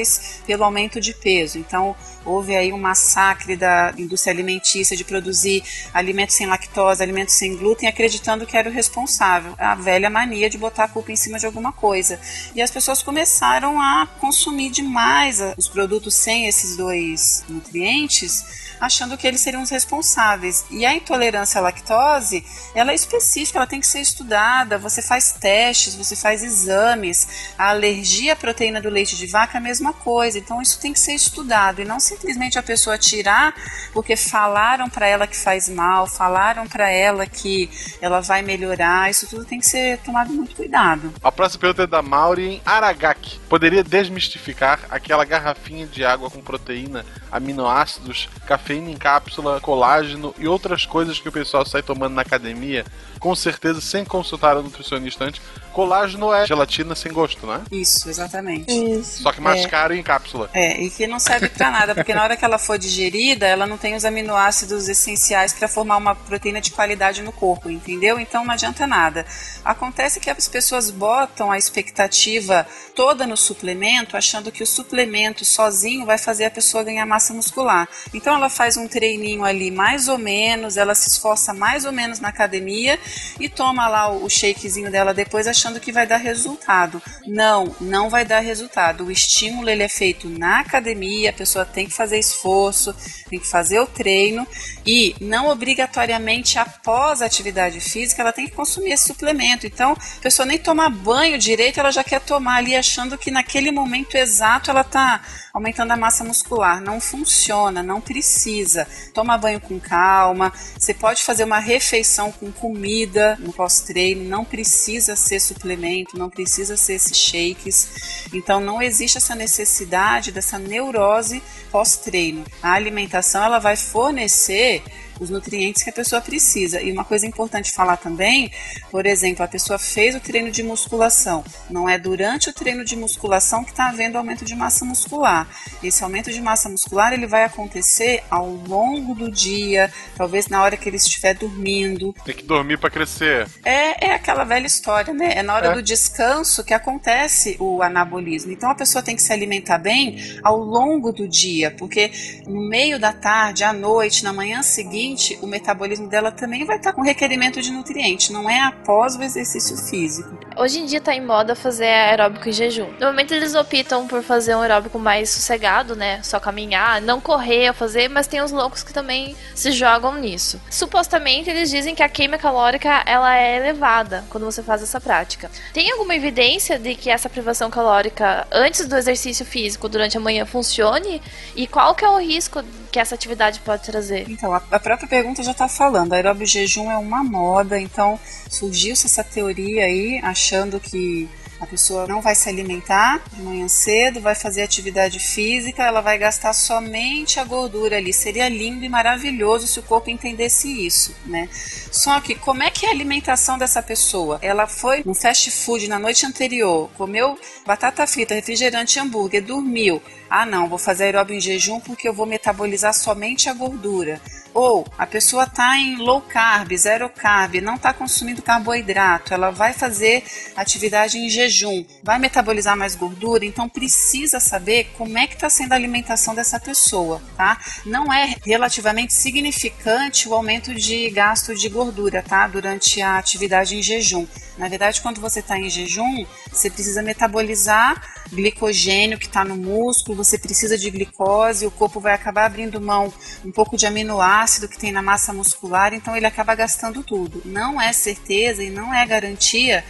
pelo aumento de peso. Então, houve aí um massacre da indústria alimentícia de produzir alimentos sem lactose, alimentos sem glúten, acreditando que era o responsável. A velha mania de botar a culpa em cima de alguma coisa. E as pessoas começaram a consumir demais os produtos sem esses dois nutrientes achando que eles seriam os responsáveis. E a intolerância à lactose, ela é específica, ela tem que ser estudada. Você faz testes, você faz exames. A alergia à proteína do leite de vaca é a mesma coisa. Então isso tem que ser estudado e não simplesmente a pessoa tirar porque falaram para ela que faz mal, falaram para ela que ela vai melhorar. Isso tudo tem que ser tomado muito cuidado. A próxima pergunta é da Maureen Aragaki. Poderia desmistificar aquela garrafinha de água com proteína, aminoácidos, cafeína em cápsula, colágeno e outras coisas que o pessoal sai tomando na academia, com certeza sem consultar o nutricionista antes. Colágeno é gelatina sem gosto, não é? Isso, exatamente. Isso. Só que mais É. caro em cápsula. É, e que não serve pra nada, porque na hora que ela for digerida, ela não tem os aminoácidos essenciais para formar uma proteína de qualidade no corpo, entendeu? Então não adianta nada. Acontece que as pessoas botam a expectativa toda no suplemento, achando que o suplemento sozinho vai fazer a pessoa ganhar massa muscular. Então ela faz um treininho ali mais ou menos, ela se esforça mais ou menos na academia e toma lá o shakezinho dela depois achando que vai dar resultado. Não, não vai dar resultado. O estímulo ele é feito na academia, a pessoa tem que fazer esforço, tem que fazer o treino e não obrigatoriamente após a atividade física ela tem que consumir esse suplemento. Então, a pessoa nem tomar banho direito, ela já quer tomar ali achando que naquele momento exato ela está aumentando a massa muscular. Não funciona, não precisa. Toma banho com calma. Você pode fazer uma refeição com comida no pós-treino, não precisa ser não precisa ser esses shakes. Então não existe essa necessidade dessa neurose pós-treino. A alimentação ela vai fornecer os nutrientes que a pessoa precisa. E uma coisa importante falar também, por exemplo, a pessoa fez o treino de musculação. Não é durante o treino de musculação que está havendo aumento de massa muscular. Esse aumento de massa muscular ele vai acontecer ao longo do dia, talvez na hora que ele estiver dormindo. Tem que dormir para crescer. É, é aquela velha história, né? É na hora É. do descanso que acontece o anabolismo. Então a pessoa tem que se alimentar bem ao longo do dia, porque no meio da tarde, à noite, na manhã seguinte, o metabolismo dela também vai estar com requerimento de nutrientes, não é após o exercício físico. Hoje em dia tá em moda fazer aeróbico em jejum. Normalmente eles optam por fazer um aeróbico mais sossegado, né? Só caminhar, não correr, fazer, mas tem os loucos que também se jogam nisso. Supostamente eles dizem que a queima calórica ela é elevada quando você faz essa prática. Tem alguma evidência de que essa privação calórica antes do exercício físico durante a manhã funcione? E qual que é o risco que essa atividade pode trazer? Então, a, a própria pergunta já está falando. Aeróbio jejum é uma moda, então surgiu-se essa teoria aí, achando que a pessoa não vai se alimentar de manhã cedo, vai fazer atividade física, ela vai gastar somente a gordura ali. Seria lindo e maravilhoso se o corpo entendesse isso, né? Só que como é que é a alimentação dessa pessoa? Ela foi no fast food na noite anterior, comeu batata frita, refrigerante, hambúrguer, dormiu. Ah, não, vou fazer aeróbio em jejum porque eu vou metabolizar somente a gordura. Ou a pessoa está em low carb, zero carb, não está consumindo carboidrato, ela vai fazer atividade em jejum, vai metabolizar mais gordura, então precisa saber como é que está sendo a alimentação dessa pessoa, tá? Não é relativamente significante o aumento de gasto de gordura, tá? Durante a atividade em jejum. Na verdade, quando você está em jejum, você precisa metabolizar glicogênio que está no músculo, você precisa de glicose, o corpo vai acabar abrindo mão um pouco de aminoácido que tem na massa muscular, então ele acaba gastando tudo. Não é certeza e não é garantia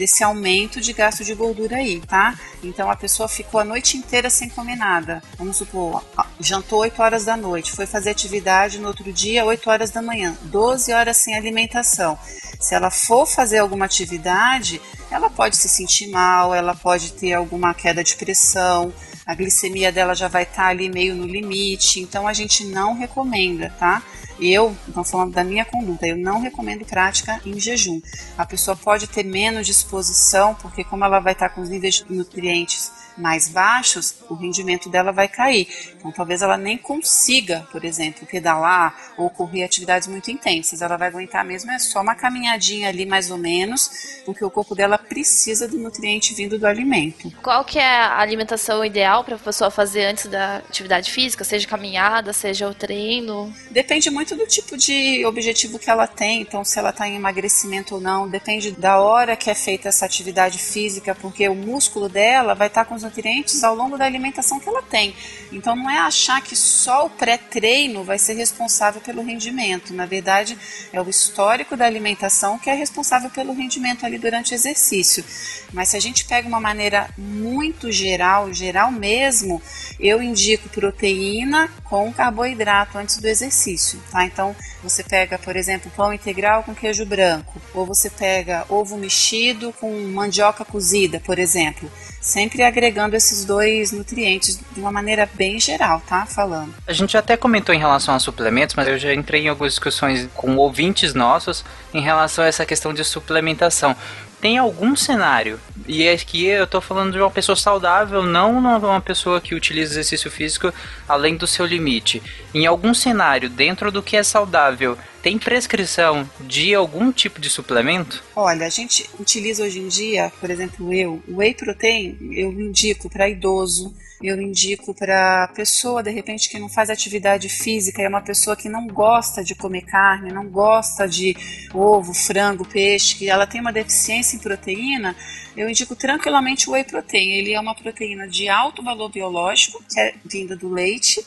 desse aumento de gasto de gordura aí, tá? Então a pessoa ficou a noite inteira sem comer nada. Vamos supor, jantou 8 horas da noite, foi fazer atividade no outro dia 8 horas da manhã, 12 horas sem alimentação. Se ela for fazer alguma atividade, ela pode se sentir mal, ela pode ter alguma queda de pressão, a glicemia dela já vai estar ali meio no limite, então a gente não recomenda, tá? Eu, então falando da minha conduta, eu não recomendo prática em jejum. A pessoa pode ter menos disposição, porque como ela vai estar com os níveis de nutrientes mais baixos, o rendimento dela vai cair. Então talvez ela nem consiga, por exemplo, pedalar ou correr atividades muito intensas. Ela vai aguentar mesmo é só uma caminhadinha ali mais ou menos, porque o corpo dela precisa do nutriente vindo do alimento. Qual que é a alimentação ideal para a pessoa fazer antes da atividade física, seja caminhada, seja o treino? Depende muito do tipo de objetivo que ela tem, então se ela está em emagrecimento ou não, depende da hora que é feita essa atividade física, porque o músculo dela vai estar com os nutrientes ao longo da alimentação que ela tem. Então não é achar que só o pré-treino vai ser responsável pelo rendimento. Na verdade, é o histórico da alimentação que é responsável pelo rendimento ali durante o exercício. Mas se a gente pega uma maneira muito geral, geral mesmo, eu indico proteína com carboidrato antes do exercício, tá? Então, você pega, por exemplo, pão integral com queijo branco, ou você pega ovo mexido com mandioca cozida, por exemplo, sempre agregando esses dois nutrientes de uma maneira bem geral, tá? Falando. A gente até comentou em relação a suplementos, mas eu já entrei em algumas discussões com ouvintes nossos em relação a essa questão de suplementação. Tem algum cenário, e aqui eu tô falando de uma pessoa saudável, não uma pessoa que utiliza exercício físico além do seu limite. Em algum cenário, dentro do que é saudável, tem prescrição de algum tipo de suplemento? Olha, a gente utiliza hoje em dia, por exemplo, eu, o whey protein, eu indico para idoso, eu indico para pessoa de repente que não faz atividade física, é uma pessoa que não gosta de comer carne, não gosta de ovo, frango, peixe, que ela tem uma deficiência em proteína, eu indico tranquilamente o whey protein. Ele é uma proteína de alto valor biológico, que é vinda do leite.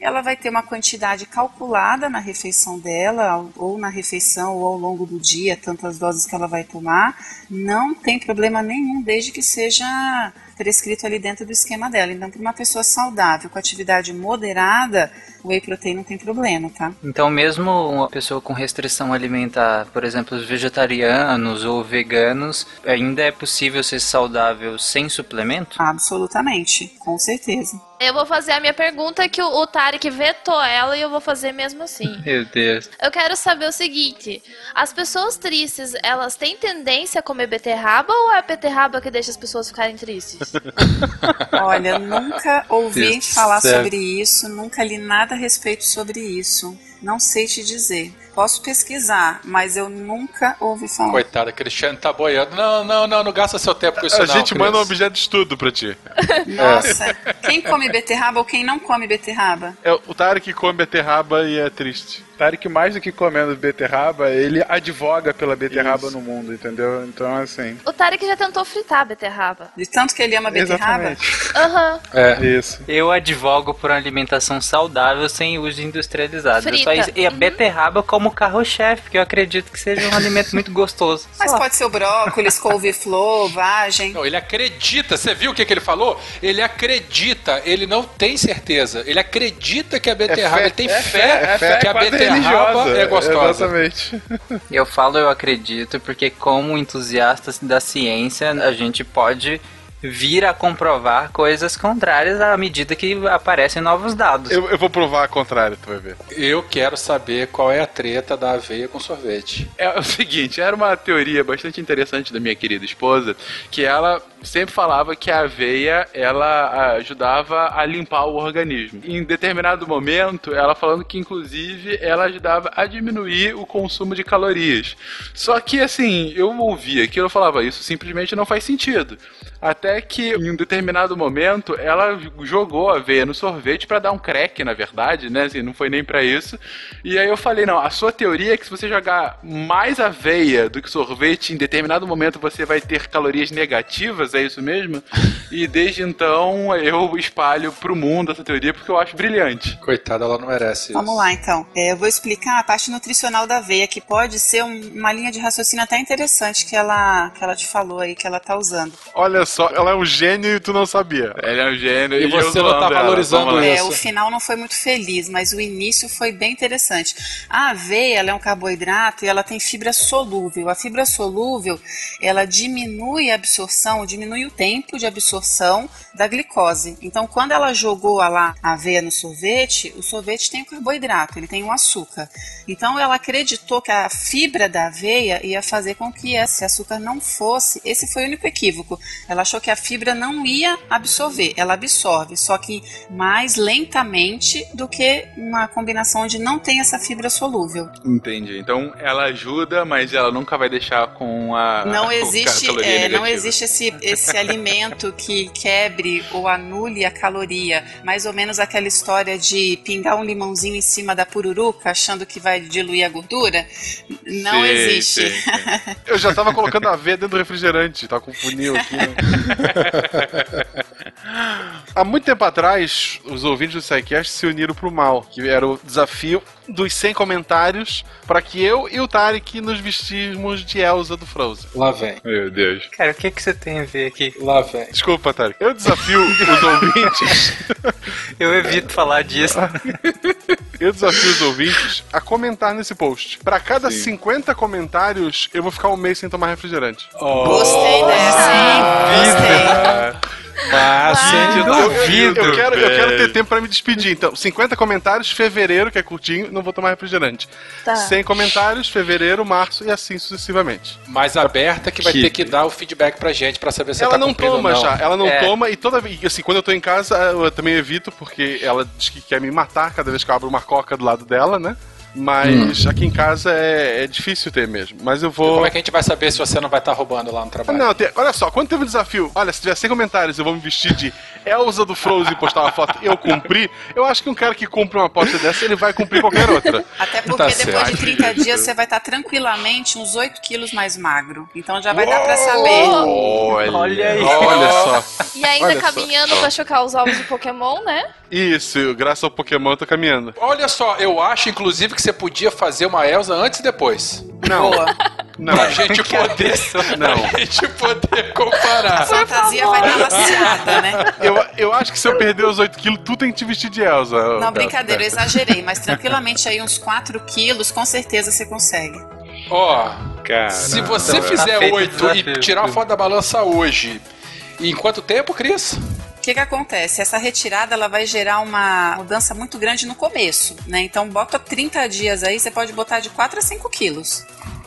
Ela vai ter uma quantidade calculada na refeição dela, ou na refeição, ou ao longo do dia, tantas doses que ela vai tomar. Não tem problema nenhum, desde que seja prescrito ali dentro do esquema dela. Então, para uma pessoa saudável, com atividade moderada, o whey protein não tem problema, tá? Então, mesmo uma pessoa com restrição alimentar, por exemplo, os vegetarianos ou veganos, ainda é possível ser saudável sem suplemento? Absolutamente, com certeza. Eu vou fazer a minha pergunta que o, o Tarek vetou ela e eu vou fazer mesmo assim. Meu Deus. Eu quero saber o seguinte: as pessoas tristes, elas têm tendência a comer beterraba ou é a beterraba que deixa as pessoas ficarem tristes? Olha, nunca ouvi Deus falar sobre isso, nunca li nada a respeito sobre isso. Não sei te dizer. Posso pesquisar, mas eu nunca ouvi falar. Coitada, Cristiano tá boiando. Não, não, não, não gasta seu tempo com isso A não. gente manda um objeto de estudo pra ti. Nossa, quem come beterraba ou quem não come beterraba? É o Tarek come beterraba e é triste. Tarek, mais do que comendo beterraba, ele advoga pela beterraba no mundo, entendeu? Então, assim. o Tarek já tentou fritar a beterraba. De tanto que ele ama beterraba? Exatamente. Aham. É. Isso. Eu advogo por uma alimentação saudável sem uso industrializado. Frita. Só isso- e a beterraba como carro-chefe, porque eu acredito que seja um alimento muito gostoso. Mas Só. pode ser o brócolis, couve-flor, vagem. Não, ele acredita. Você viu o que, que ele falou? Ele acredita. Ele não tem certeza. Ele acredita que a beterraba. fé, ele tem é fé, fé, é fé que a beterraba é gostosa. Exatamente. Eu falo eu acredito porque como entusiastas da ciência, a gente pode vir a comprovar coisas contrárias à medida que aparecem novos dados. Eu, eu vou provar a contrária, tu vai ver. Eu quero saber qual é a treta da aveia com sorvete. É o seguinte, era uma teoria bastante interessante da minha querida esposa, que ela sempre falava que a aveia, ela ajudava a limpar o organismo. Em determinado momento, ela falando que inclusive ela ajudava a diminuir o consumo de calorias. Só que assim, eu ouvia aquilo, eu falava, isso simplesmente não faz sentido. Até que em um determinado momento ela jogou a aveia no sorvete pra dar um crack, na verdade, né? Assim, não foi nem pra isso. E aí eu falei, não, a sua teoria é que se você jogar mais aveia do que sorvete, em determinado momento você vai ter calorias negativas, é isso mesmo? E desde então eu espalho pro mundo essa teoria porque eu acho brilhante. Coitada, ela não merece isso. Vamos lá, então. É, eu vou explicar a parte nutricional da aveia, que pode ser um- uma linha de raciocínio até interessante que ela, que ela te falou aí, que ela tá usando. Olha só, ela é um gênio e tu não sabia. Ele é um gênio E eu você não tá ela, valorizando lá. É, isso. o final não foi muito feliz, mas o início foi bem interessante. A aveia ela é um carboidrato e ela tem fibra solúvel. A fibra solúvel ela diminui a absorção, diminui o tempo de absorção da glicose. Então, quando ela jogou a lá a aveia no sorvete, o sorvete tem o carboidrato, ele tem o açúcar. Então, ela acreditou que a fibra da aveia ia fazer com que esse açúcar não fosse. Esse foi o único equívoco. Ela achou que a fibra não ia absorver. Ela absorve, só que mais lentamente do que uma combinação onde não tem essa fibra solúvel. Entendi. Então ela ajuda, mas ela nunca vai deixar com a Não existe, é, não existe esse, esse alimento que quebre ou anule a caloria. Mais ou menos aquela história de pingar um limãozinho em cima da pururuca, achando que vai diluir a gordura. Não Sim, existe. sim, sim. Eu já tava colocando aveia dentro do refrigerante, tá com funil aqui. né? Há muito tempo atrás, os ouvintes do SciCast se uniram pro mal, que era o desafio dos 100 comentários para que eu e o Tarek nos vestirmos de Elsa do Frozen. Lá vem. Meu Deus. Cara, o que, que você tem a ver aqui? Lá vem. Desculpa, Tarek. Eu desafio os ouvintes. Eu evito falar disso. Eu desafio os ouvintes a comentar nesse post. Para cada 50 comentários, eu vou ficar um mês sem tomar refrigerante. Gostei dessa? Gostei. Mas, Gente, eu, eu- duvido, eu quero, eu quero ter tempo pra me despedir. Então, 50 comentários, fevereiro, que é curtinho, não vou tomar refrigerante. Tá. 100 comentários, fevereiro, março e assim sucessivamente. mais aberta que vai Que- ter que dar o feedback pra gente pra saber se ela tá não cumprindo ou toma não. já, ela não É. toma e toda vez, assim, quando eu tô em casa, eu também evito, porque ela diz que quer me matar cada vez que eu abro uma coca do lado dela, né? Mas aqui em casa é, é difícil ter mesmo. Mas eu vou. Como é que a gente vai saber se você não vai estar roubando lá no Ah, trabalho? Não, tem- olha só, quando teve um desafio, olha, se tiver 100 comentários, eu vou me vestir de Elsa do Frozen postar uma foto eu cumpri, eu acho que um cara que cumpre uma aposta dessa, ele vai cumprir qualquer outra. Até porque Tá depois certo. de 30 dias você vai estar tranquilamente uns 8 quilos mais magro. Então já vai dar pra saber. Olha, Olha aí. Olha só. E ainda Olha só. caminhando pra chocar os ovos de Pokémon, né? Isso, graças ao Pokémon eu tô caminhando. Olha só, eu acho inclusive que você podia fazer uma Elsa antes e depois. Não, Boa. não, Pra gente poder. não. Pra gente poder A comparar. fantasia vai dar laceada, né? Eu, eu acho que se eu perder os 8 quilos, tu tem que te vestir de Elsa. Não, brincadeira, eu exagerei, mas tranquilamente aí uns 4 quilos, com certeza você consegue. Ó, cara. se você Então, tá fizer o 8 e tirar a foto da balança hoje, em quanto tempo, Cris? que que acontece? Essa retirada ela vai gerar uma mudança muito grande no começo, né? Então bota 30 dias aí, você pode botar de 4 a 5 quilos.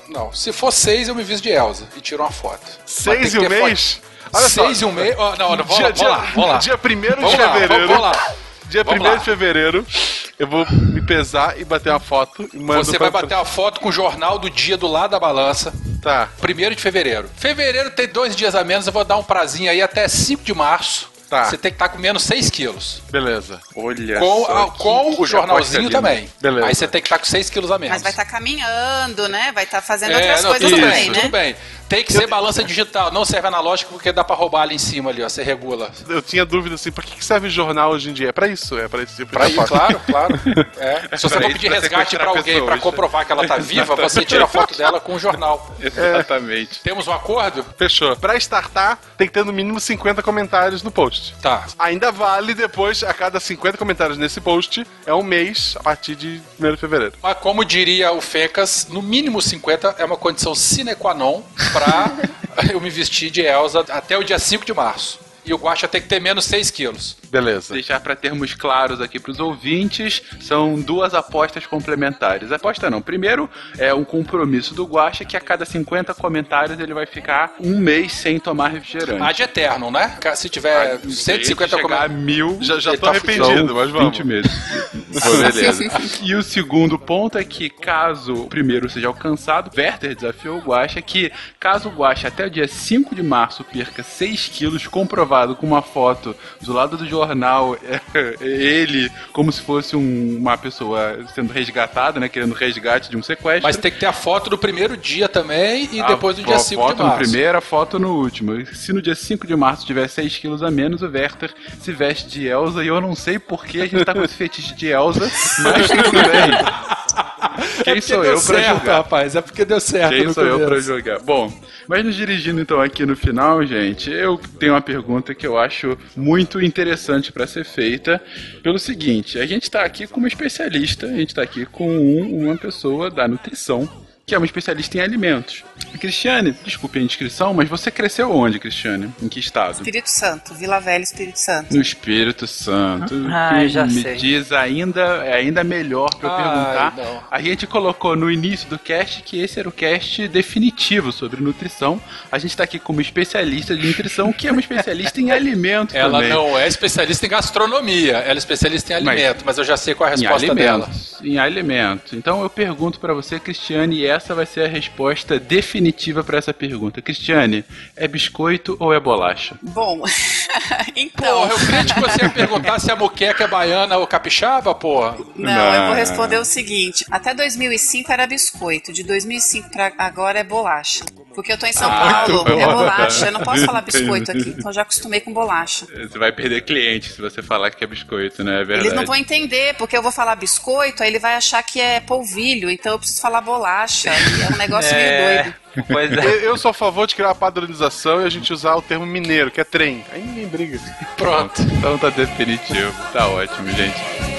Não, se for seis, eu me visto de Elsa e tiro uma foto. Seis e um mês? Olha só. seis e um mês. ó, Não, não, vamos dia, lá, vamos lá, vamos lá. Dia 1 de Vamos fevereiro. vamos lá. Dia 1 Vamos de fevereiro, eu vou me pesar e bater uma foto. Você pra- vai bater uma foto com o jornal do dia do lado da balança. Tá. Primeiro de fevereiro. Fevereiro tem dois dias a menos, eu vou dar um prazinho aí até 5 de março. Tá. Você tem que estar comendo 6 quilos. Beleza. Olha Com, só, a- com que o jornalzinho aposta também. Beleza. Aí você tem que estar com 6 quilos a menos. Mas vai estar caminhando, né? Vai estar fazendo É, outras não, coisas tudo também, né? tudo bem. Tem que ser balança digital, não serve analógico porque dá pra roubar ali em cima ali, ó. Você regula. Eu tinha dúvida assim, pra que serve jornal hoje em dia? É pra isso, é pra esse tipo Pra de foto. claro, claro. É. Se você Pra for isso, pedir pra resgate pra alguém pra pessoas. comprovar que ela tá viva, você tira a foto dela com o jornal. Exatamente. Temos um acordo? Fechou. Pra startar, tem que ter no mínimo 50 comentários no post. Tá. Ainda vale depois, a cada 50 comentários nesse post, é um mês a partir de 1 de fevereiro. Mas como diria o Fecas, no mínimo 50 é uma condição sine qua non pra eu me vestir de Elsa até o dia 5 de março. E o Guaxa tem que ter menos 6 quilos. Beleza. Deixar para termos claros aqui para os ouvintes, são duas apostas complementares. Aposta não. Primeiro é um compromisso do Guaxa que a cada 50 comentários ele vai ficar um mês sem tomar refrigerante. Ad eterno, né? Se tiver Ah, sei, 150 se chegar a comentários. mil, Já, já tô tá arrependido, mas vamos. 20 meses. Beleza. E o segundo ponto é que, caso o primeiro seja alcançado, Werther desafiou o Guaxa que, caso o Guaxa até o dia 5 de março perca 6 quilos, comprovado com uma foto do lado do jornal, é, ele como se fosse um- uma pessoa sendo resgatada, né, querendo resgate de um sequestro. Mas tem que ter a foto do primeiro dia também e A depois do dia fo- 5 de foto março. no primeiro, a foto no último. Se no dia 5 de março tiver 6 quilos a menos, o Werther se veste de Elsa e eu não sei por que a gente tá com esse fetiche de Elsa, mas tudo bem. Quem É sou deu eu pra certo, julgar? rapaz. É porque deu certo Quem sou eu começo. pra jogar? Bom, mas nos dirigindo então aqui no final, gente, eu tenho uma pergunta que eu acho muito interessante pra ser feita. Pelo seguinte, a gente tá aqui com uma especialista, a gente tá aqui com um- uma pessoa da nutrição. Que é uma especialista em alimentos. Cristiane, desculpe a indiscrição, mas você cresceu onde, Cristiane? Em que estado? Espírito Santo, Vila Velha, Espírito Santo. No Espírito Santo. Ah, que já me sei. diz ainda, é ainda melhor pra eu Ai, perguntar. não. A gente colocou no início do cast que esse era o cast definitivo sobre nutrição. A gente tá aqui como especialista de nutrição, que é uma especialista em alimentos Ela também. não é especialista em gastronomia, ela é especialista em Mas- alimento, mas, eu já sei qual é a em resposta dela. alimentos. Em alimentos. Então eu pergunto pra você, Cristiane, e essa vai ser a resposta definitiva pra essa pergunta. Cristiane, é biscoito ou é bolacha? Bom, então. Porra, eu creio que você ia perguntar se a moqueca é baiana ou capixaba, porra. Não, eu vou responder o seguinte: até 2005 era biscoito, de 2005 pra agora é bolacha. Porque eu tô em São Ah, Paulo, é bolacha. Eu não posso falar biscoito aqui, então já acostumei com bolacha. Você vai perder cliente se você falar que é biscoito, né? É verdade. Eles não vão entender, porque eu vou falar biscoito, aí ele vai achar que é polvilho, então eu preciso falar bolacha. E é um negócio meio doido. Pois Eu, eu sou a favor de criar uma padronização e a gente usar o termo mineiro, que é trem. Aí ninguém briga. Pronto. Então tá definitivo. Tá ótimo, gente.